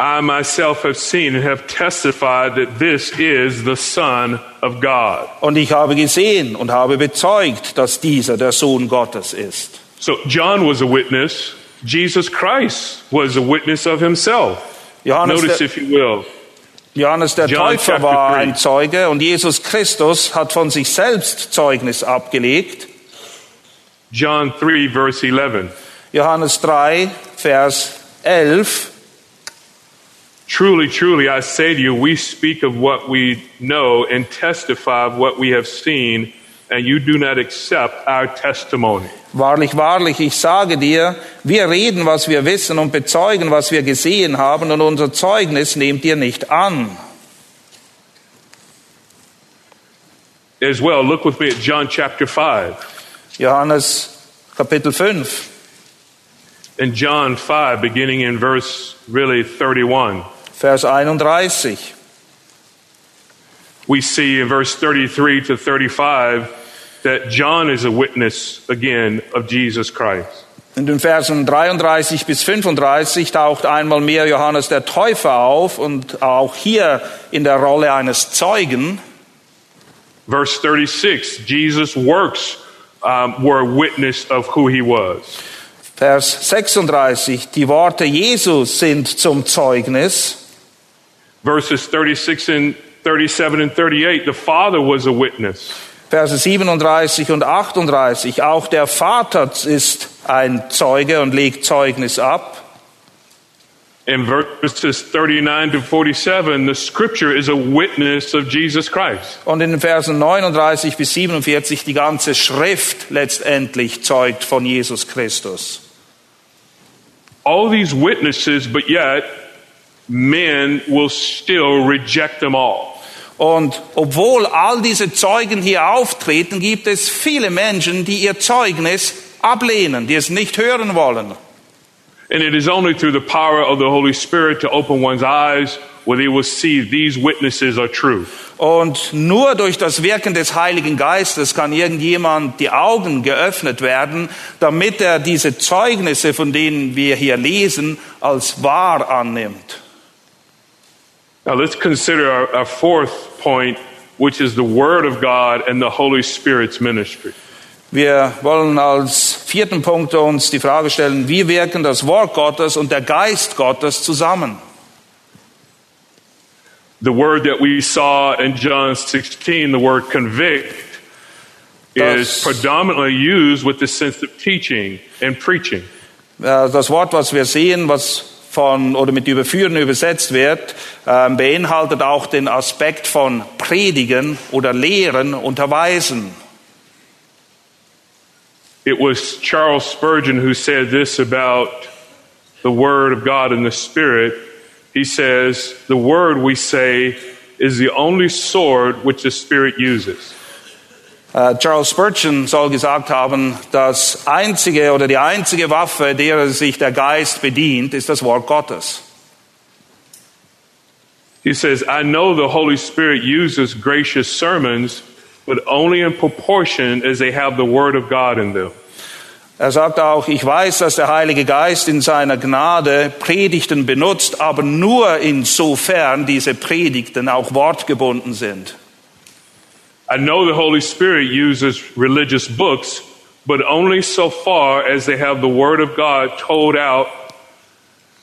I myself have seen and have testified that this is the Son of God. Und ich habe gesehen und habe bezeugt, dass dieser der Sohn Gottes ist. So John was a witness. Jesus Christ was a witness of himself. Johannes Notice, der, if you will, Johannes der John Täufer war ein Zeuge und Jesus Christus hat von sich selbst Zeugnis abgelegt. John 3, verse 11. Johannes 3, Vers 11. Truly, truly, I say to you, we speak of what we know and testify of what we have seen, and you do not accept our testimony. Wahrlich, wahrlich, ich sage dir, wir reden, was wir wissen und bezeugen, was wir gesehen haben, und unser Zeugnis nehmt ihr nicht an. As well, look with me at John chapter 5. Johannes Kapitel 5, In John 5, beginning in verse really 31, Vers 31. we see in verse 33 to 35 that John is a witness again of Jesus Christ. In den Versen 33 bis 35 taucht einmal mehr Johannes der Täufer auf und auch hier in der Rolle eines Zeugen. Verse 36, Jesus' works um, were a witness of who he was. Vers 36, die Worte Jesus sind zum Zeugnis. Verses 36 and 37 and 38, the Father was a witness. Verse 37 und 38, auch der Vater ist ein Zeuge und legt Zeugnis ab. In verses 39 to 47, the scripture is a witness of Jesus Christ. Und in den Versen 39 bis 47 die ganze Schrift letztendlich zeugt von Jesus Christus. All these witnesses, but yet men will still reject them all. Und obwohl all diese Zeugen hier auftreten, gibt es viele Menschen, die ihr Zeugnis ablehnen, die es nicht hören wollen. And it is only through the power of the Holy Spirit to open one's eyes where they will see these witnesses are true. Und nur durch das Wirken des Heiligen Geistes kann irgendjemand die Augen geöffnet werden, damit er diese Zeugnisse, von denen wir hier lesen, als wahr annimmt. Now let's consider our, our fourth point, which is the Word of God and the Holy Spirit's ministry. Wir wollen als vierten Punkt uns die Frage stellen, wie wirken das Wort Gottes und der Geist Gottes zusammen? The word that we saw in John 16, the word convict, is Das- predominantly used with the sense of teaching and preaching. Äh, Das Wort, was wir sehen, was von oder mit überführen übersetzt wird, äh, beinhaltet auch den Aspekt von predigen oder lehren, unterweisen. It was Charles Spurgeon who said this about the Word of God and the Spirit. He says, The Word we say is the only sword which the Spirit uses. Äh, Charles Spurgeon soll gesagt haben, das einzige oder die einzige Waffe, derer sich der Geist bedient, ist das Wort Gottes. He says, I know the Holy Spirit uses gracious sermons, but only in proportion as they have the Word of God in them. Er sagt auch, ich weiß, dass der Heilige Geist in seiner Gnade Predigten benutzt, aber nur insofern diese Predigten auch wortgebunden sind. I know the Holy Spirit uses religious books, but only so far as they have the Word of God told out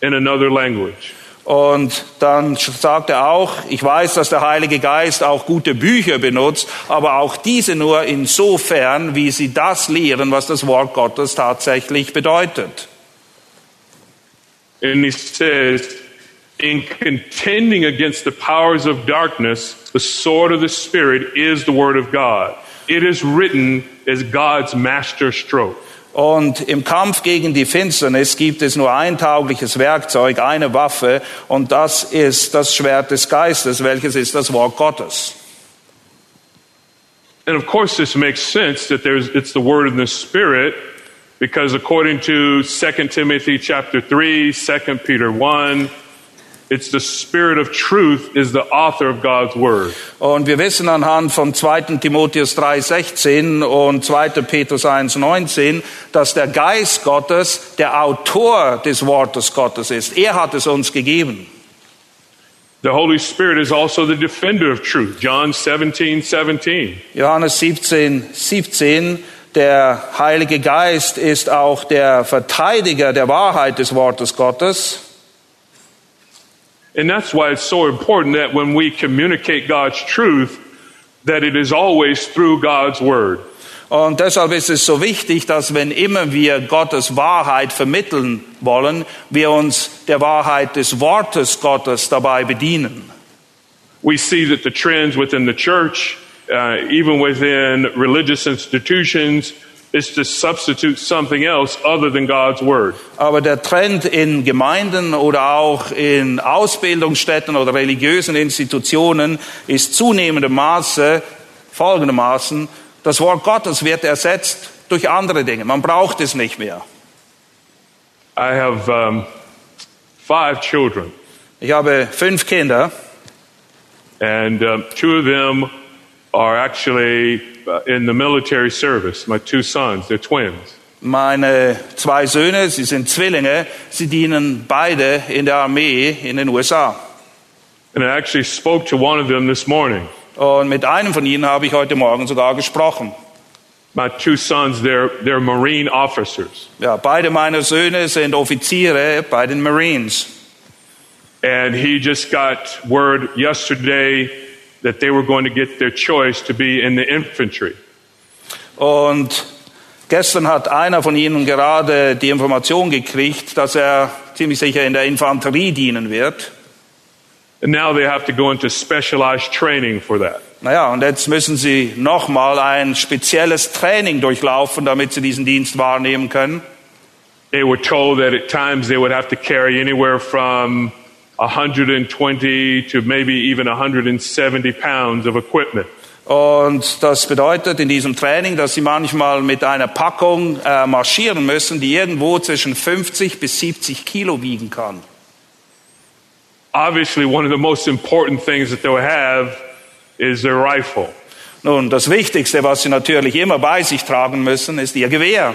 in another language. Und dann sagt er auch, ich weiß, dass der Heilige Geist auch gute Bücher benutzt, aber auch diese nur insofern, wie sie das lehren, was das Wort Gottes tatsächlich bedeutet. And he says, in contending against the powers of darkness, the sword of the Spirit is the Word of God. It is written as God's master stroke. Und im Kampf gegen die Finsternis gibt es nur ein taugliches Werkzeug, eine Waffe, und das ist das Schwert des Geistes, welches ist das Wort Gottes. And of course, this makes sense that there's, it's the word of the Spirit, because according to 2 Timothy chapter 3, 2 Peter 1, it's the Spirit of truth is the author of God's word. Und wir wissen anhand von 2. Timotheus 3,16 und 2. Petrus 1,19, dass der Geist Gottes der Autor des Wortes Gottes ist. Er hat es uns gegeben. The Holy Spirit is also the defender of truth. John 17, 17. Johannes 17, 17, der Heilige Geist ist auch der Verteidiger der Wahrheit des Wortes Gottes. And that's why it's so important that when we communicate God's truth, that it is always through God's word. Und deshalb ist es so wichtig, dass wenn immer wir Gottes Wahrheit vermitteln wollen, wir uns der Wahrheit des Wortes Gottes dabei bedienen. We see that the trends within the church, uh, even within religious institutions, is to substitute something else other than God's word. Aber der Trend in Gemeinden oder auch in Ausbildungsstätten oder religiösen Institutionen ist zunehmendem Maße folgendermaßen, das Wort Gottes wird ersetzt durch andere Dinge. Man braucht es nicht mehr. I have um, five children, Ich habe fünf Kinder and um, two of them are actually uh, in the military service. My two sons, they're twins. Meine zwei Söhne, sie sind Zwillinge, sie dienen beide in der Armee in den USA. And I actually spoke to one of them this morning. Und mit einem von ihnen habe ich heute Morgen sogar gesprochen. My two sons, they're, they're Marine officers. Ja, beide meine Söhne sind Offiziere bei den Marines. And he just got word yesterday that they were going to get their choice to be in the infantry. Und gestern hat einer von ihnen gerade die Information gekriegt, dass er ziemlich sicher in der Infanterie dienen wird. And now they have to go into specialized training for that. Naja, und jetzt müssen sie nochmal ein spezielles Training durchlaufen, damit sie diesen Dienst wahrnehmen können. They were told that at times they would have to carry anywhere from 120 to maybe even 170 pounds of equipment. Und das bedeutet in diesem Training, dass sie manchmal mit einer Packung äh, marschieren müssen, die irgendwo zwischen 50 bis 70 Kilo wiegen kann. Obviously, one of the most important things that they'll have is their rifle. Nun, das Wichtigste, was sie natürlich immer bei sich tragen müssen, ist ihr Gewehr.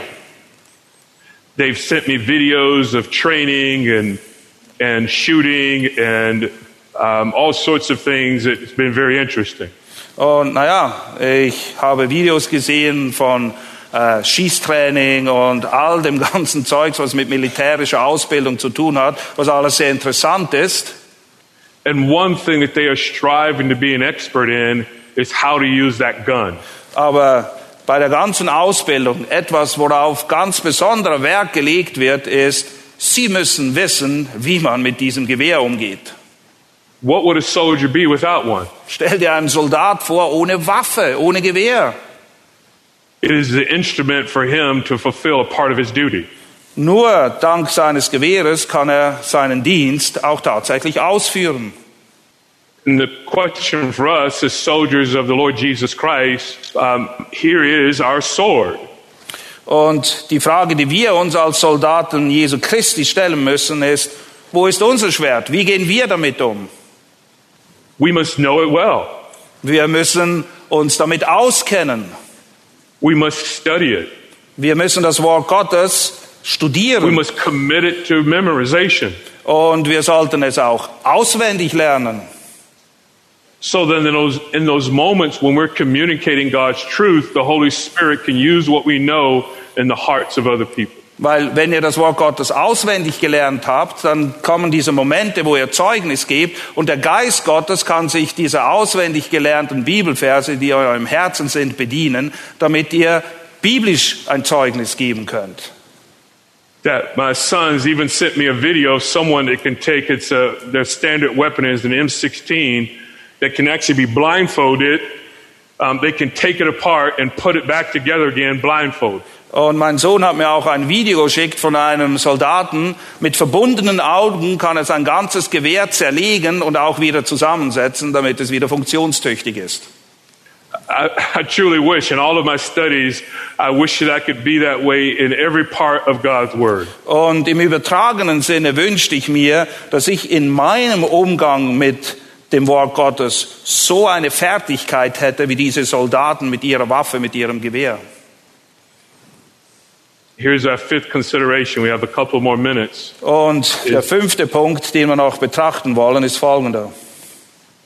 They've sent me videos of training and and shooting and um, all sorts of things. It's been very interesting. Und naja, ich habe Videos gesehen von äh, Schießtraining und all dem ganzen Zeugs, was mit militärischer Ausbildung zu tun hat, was alles sehr interessant ist. And one thing that they are striving to be an expert in is how to use that gun. Aber bei der ganzen Ausbildung, etwas, worauf ganz besonderer Wert gelegt wird, ist, Sie müssen wissen, wie man mit diesem Gewehr umgeht. What would a soldier be without one? Stell dir einen Soldat vor ohne Waffe, ohne Gewehr. It is the instrument for him to fulfill a part of his duty. Nur dank seines Gewehres kann er seinen Dienst auch tatsächlich ausführen. And the question for us as soldiers of the Lord Jesus Christ, um, here is our sword. Und die Frage, die wir uns als Soldaten Jesu Christi stellen müssen, ist, wo ist unser Schwert? Wie gehen wir damit um? We must know it well. Wir müssen uns damit auskennen. We must study it. Wir müssen das Wort Gottes We studieren must commit it to memorization. und wir sollten es auch auswendig lernen. So then in those, in those moments when we're communicating God's truth, the Holy Spirit can use what we know in the hearts of other people. Weil wenn ihr das Wort Gottes auswendig gelernt habt, dann kommen diese Momente, wo ihr Zeugnis gebt und der Geist Gottes kann sich dieser auswendig gelernten Bibelverse, die in eurem Herzen sind, bedienen, damit ihr biblisch ein Zeugnis geben könnt. That my sons even sent me a video of someone that can take it's a, their standard weapon is an M16 that can actually be blindfolded. Um, they can take it apart and put it back together again blindfolded. Und mein Sohn hat mir auch ein Video geschickt von einem Soldaten. Mit verbundenen Augen kann er sein ganzes Gewehr zerlegen und auch wieder zusammensetzen, damit es wieder funktionstüchtig ist. I, I truly wish, in all of my studies, I wish that I could be that way in every part of God's Word. Und im übertragenen Sinne wünschte ich mir, dass ich in meinem Umgang mit dem Wort Gottes so eine Fertigkeit hätte wie diese Soldaten mit ihrer Waffe, mit ihrem Gewehr. Here's our fifth consideration. We have a couple more minutes. Und der fünfte Punkt, den wir noch betrachten wollen, ist folgender.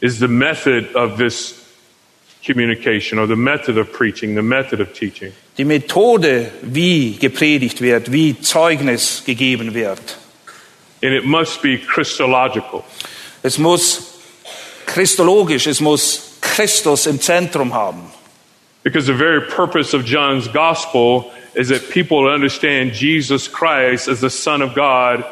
Is the method of this communication or the method of preaching, the method of teaching. Die Methode, wie gepredigt wird, wie Zeugnis gegeben wird. And it must be Christological. Es muss christologisch, es muss Christus im Zentrum haben. Because the very purpose of John's gospel is that people understand Jesus Christ as the Son of God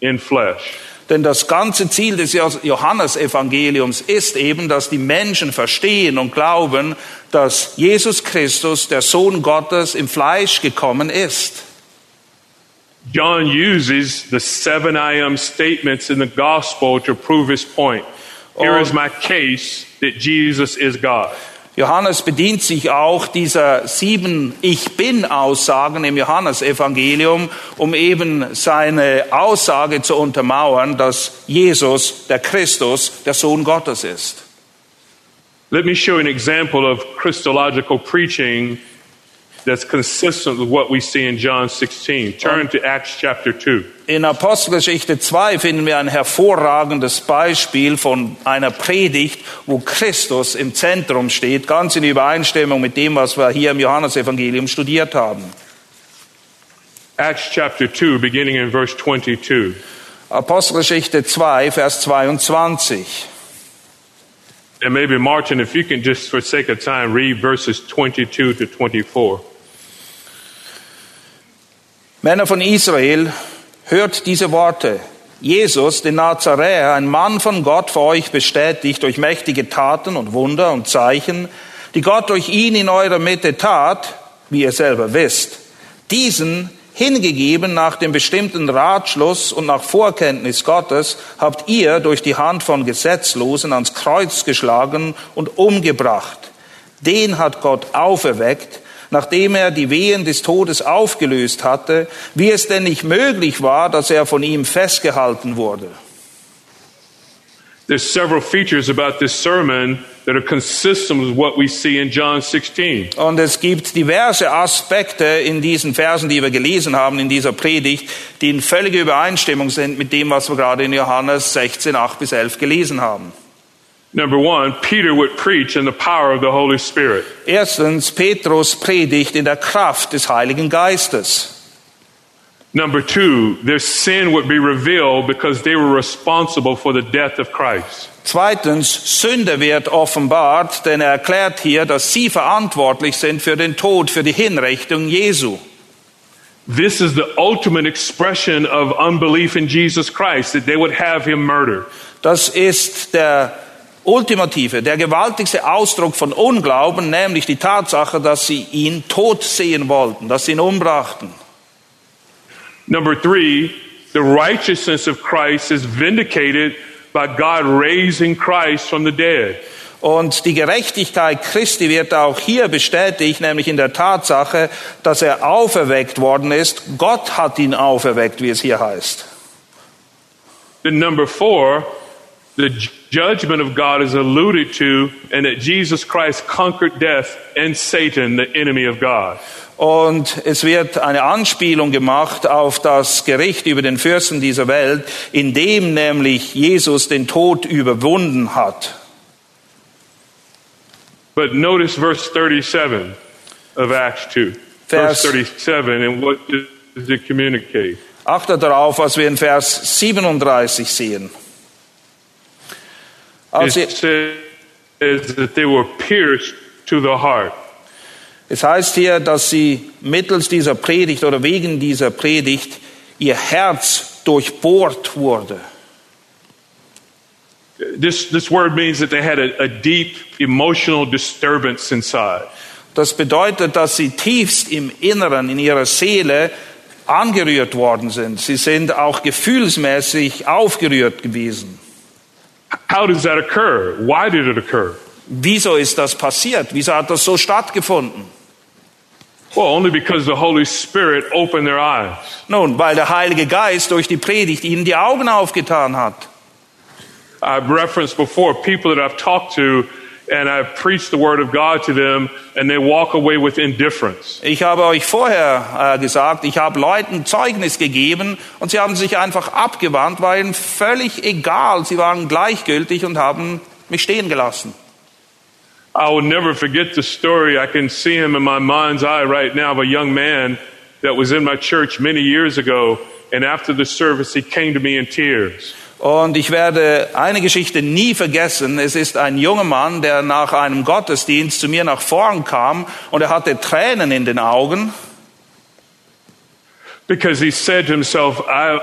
in flesh. Denn das ganze Ziel des Johannesevangeliums ist eben, dass die Menschen verstehen und glauben, dass Jesus Christus, der Sohn Gottes, im Fleisch gekommen ist. John uses the seven I am statements in the gospel to prove his point. Here is my case that Jesus is God. Johannes bedient sich auch dieser sieben Ich bin Aussagen im Johannesevangelium, um eben seine Aussage zu untermauern, dass Jesus, der Christus, der Sohn Gottes ist. Let me show an example of Christological preaching that's consistent with what we see in John 16. Turn to Acts chapter 2. In Apostelgeschichte 2 finden wir ein hervorragendes Beispiel von einer Predigt, wo Christus im Zentrum steht, ganz in Übereinstimmung mit dem, was wir hier im Johannesevangelium studiert haben. Acts chapter 2, beginning in verse 22. Apostelgeschichte 2, Vers 22. And maybe Martin, if you can just for sake of time read verses 22 to 24. Männer von Israel, hört diese Worte. Jesus, den Nazaräer, ein Mann von Gott für euch bestätigt durch mächtige Taten und Wunder und Zeichen, die Gott durch ihn in eurer Mitte tat, wie ihr selber wisst. Diesen hingegeben nach dem bestimmten Ratschluss und nach Vorkenntnis Gottes, habt ihr durch die Hand von Gesetzlosen ans Kreuz geschlagen und umgebracht. Den hat Gott auferweckt, nachdem er die Wehen des Todes aufgelöst hatte, wie es denn nicht möglich war, dass er von ihm festgehalten wurde. There's several features about this sermon that are consistent with what we see in John 16. Und es gibt diverse Aspekte in diesen Versen, die wir gelesen haben, in dieser Predigt, die in völliger Übereinstimmung sind mit dem, was wir gerade in Johannes 16, 8 bis 11 gelesen haben. Number one, Peter would preach in the power of the Holy Spirit. Erstens, Petrus predigt in der Kraft des Heiligen Geistes. Number two, their sin would be revealed because they were responsible for the death of Christ. Zweitens, Sünde wird offenbart, denn er erklärt hier, dass sie verantwortlich sind für den Tod, für die Hinrichtung Jesu. This is the ultimate expression of unbelief in Jesus Christ, that they would have him murdered. Das ist der ultimative, der gewaltigste Ausdruck von Unglauben, nämlich die Tatsache, dass sie ihn tot sehen wollten, dass sie ihn umbrachten. Number three, the righteousness of Christ is vindicated by God raising Christ from the dead. Und die Gerechtigkeit Christi wird auch hier bestätigt, nämlich in der Tatsache, dass er auferweckt worden ist. Gott hat ihn auferweckt, wie es hier heißt. Then number four, the judgment of God is alluded to, and that Jesus Christ conquered death and Satan, the enemy of God. Und es wird eine Anspielung gemacht auf das Gericht über den Fürsten dieser Welt, in dem nämlich Jesus den Tod überwunden hat. But notice verse 37 of Acts 2. Vers- Verse 37, and what does it communicate? Achte darauf, was wir in Vers 37 sehen. Als It sie, says that they were pierced to the heart. es heißt hier, dass sie mittels dieser Predigt oder wegen dieser Predigt ihr Herz durchbohrt wurde. This, this word means that they had a, a deep emotional disturbance inside. Das bedeutet, dass sie tiefst im Inneren, in ihrer Seele angerührt worden sind. Sie sind auch gefühlsmäßig aufgerührt gewesen. How does that occur? Why did it occur? Wieso ist das passiert? Wieso hat das so stattgefunden? Well, only because the Holy Spirit opened their eyes. Nun, weil der Heilige Geist durch die Predigt ihnen die Augen aufgetan hat. I've referenced before people that I've talked to and I've preached the word of God to them and they walk away with indifference. Ich habe euch vorher äh, gesagt, ich habe Leuten Zeugnis gegeben und sie haben sich einfach abgewandt, war ihnen völlig egal. Sie waren gleichgültig und haben mich stehen gelassen. I will never forget the story. I can see him in my mind's eye right now of a young man that was in my church many years ago. And after the service, he came to me in tears. Und ich werde eine Geschichte nie vergessen. Es ist ein junger Mann, der nach einem Gottesdienst zu mir nach vorn kam und er hatte Tränen in den Augen. Because he said to himself, I,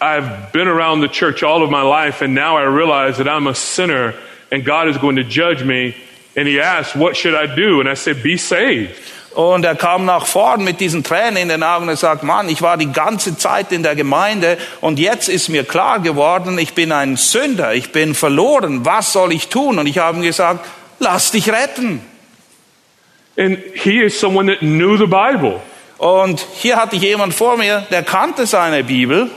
I've been around the church all of my life, and now I realize that I'm a sinner and God is going to judge me. And he asked, What should I do? And I said, Be saved. Und er kam nach vorn mit diesen Tränen in den Augen und sagt, Mann, ich war die ganze Zeit in der Gemeinde und jetzt ist mir klar geworden, ich bin ein Sünder, ich bin verloren, was soll ich tun? Und ich habe ihm gesagt, lass dich retten. And he is someone that knew the Bible. Und hier hatte ich jemand vor mir, der kannte seine Bibel,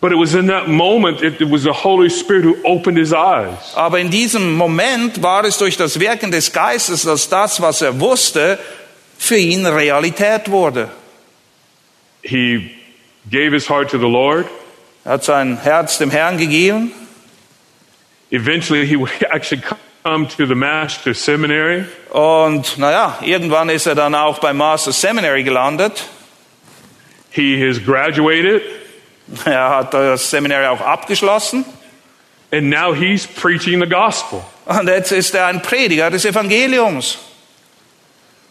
But it was in that moment, it, it was the Holy Spirit who opened his eyes. aber in diesem Moment war es durch das Wirken des Geistes, dass das, was er wusste, für ihn Realität wurde. He gave his heart to the Lord. Er hat sein Herz dem Herrn gegeben. Eventually, he would actually come to the Master Seminary. Und naja, irgendwann ist er dann auch beim Master Seminary gelandet. He has graduated, Er hat das Seminary auch abgeschlossen. and now he's preaching the gospel. Und jetzt ist er ein Prediger des Evangeliums.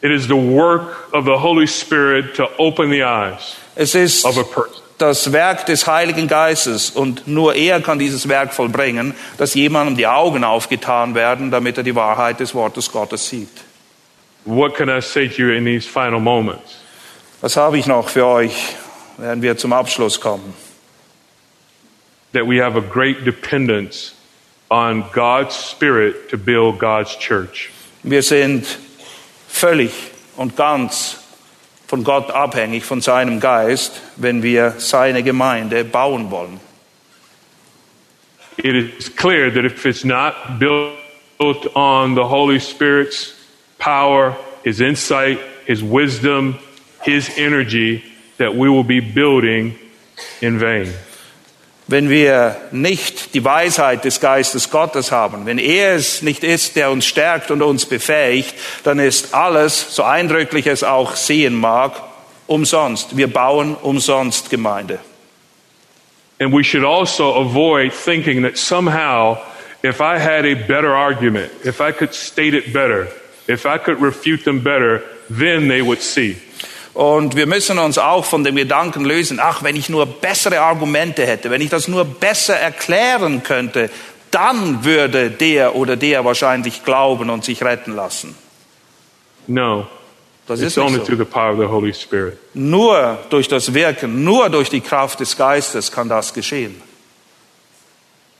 It is the work of the Holy Spirit to open the eyes Es ist of a person. das Werk des Heiligen Geistes und nur er kann dieses Werk vollbringen, dass jemandem die Augen aufgetan werden, damit er die Wahrheit des Wortes Gottes sieht. What can I say to you in these final moments? Was habe ich noch für euch, während wir zum Abschluss kommen? That we have a great dependence on God's Spirit to build God's church. Wir sind völlig und ganz von Gott abhängig, von seinem Geist, wenn wir seine Gemeinde bauen wollen. It is clear that if it's not built on the Holy Spirit's power, His insight, His wisdom, His energy, that we will be building in vain. Wenn wir nicht die Weisheit des Geistes Gottes haben, wenn er es nicht ist, der uns stärkt und uns befähigt, dann ist alles, so eindrücklich es auch sehen mag, umsonst. Wir bauen umsonst Gemeinde. And we should also avoid thinking that somehow, if I had a better argument, if I could state it better, if I could refute them better, then they would see. Und wir müssen uns auch von dem Gedanken lösen, ach, wenn ich nur bessere Argumente hätte, wenn ich das nur besser erklären könnte, dann würde der oder der wahrscheinlich glauben und sich retten lassen. No, Das it's ist only so. through the power of the Holy Spirit. Nur durch das Wirken, nur durch die Kraft des Geistes kann das geschehen.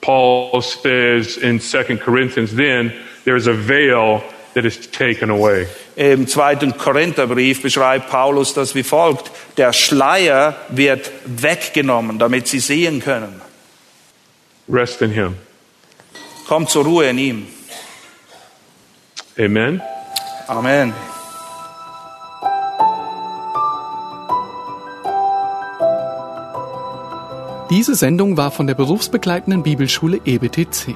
Paul says in 2 Corinthians, then there's a veil that is taken away. Im zweiten Korintherbrief beschreibt Paulus das wie folgt. Der Schleier wird weggenommen, damit sie sehen können. Rest in Him. Kommt zur Ruhe in ihm. Amen. Amen. Diese Sendung war von der berufsbegleitenden Bibelschule EBTC.